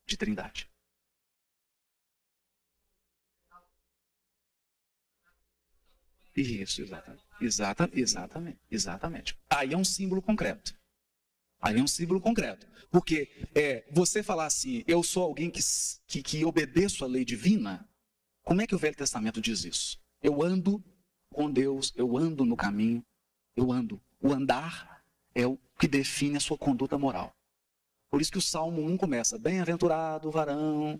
de trindade. Isso, exatamente. Exatamente, exatamente. Aí é um símbolo concreto. Aí é um símbolo concreto. Porque é, você falar assim, eu sou alguém que, que, que obedeço à lei divina, como é que o Velho Testamento diz isso? Eu ando com Deus, eu ando no caminho, eu ando. O andar é o que define a sua conduta moral. Por isso que o Salmo 1 começa: Bem-aventurado o varão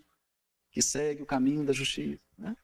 que segue o caminho da justiça. Né?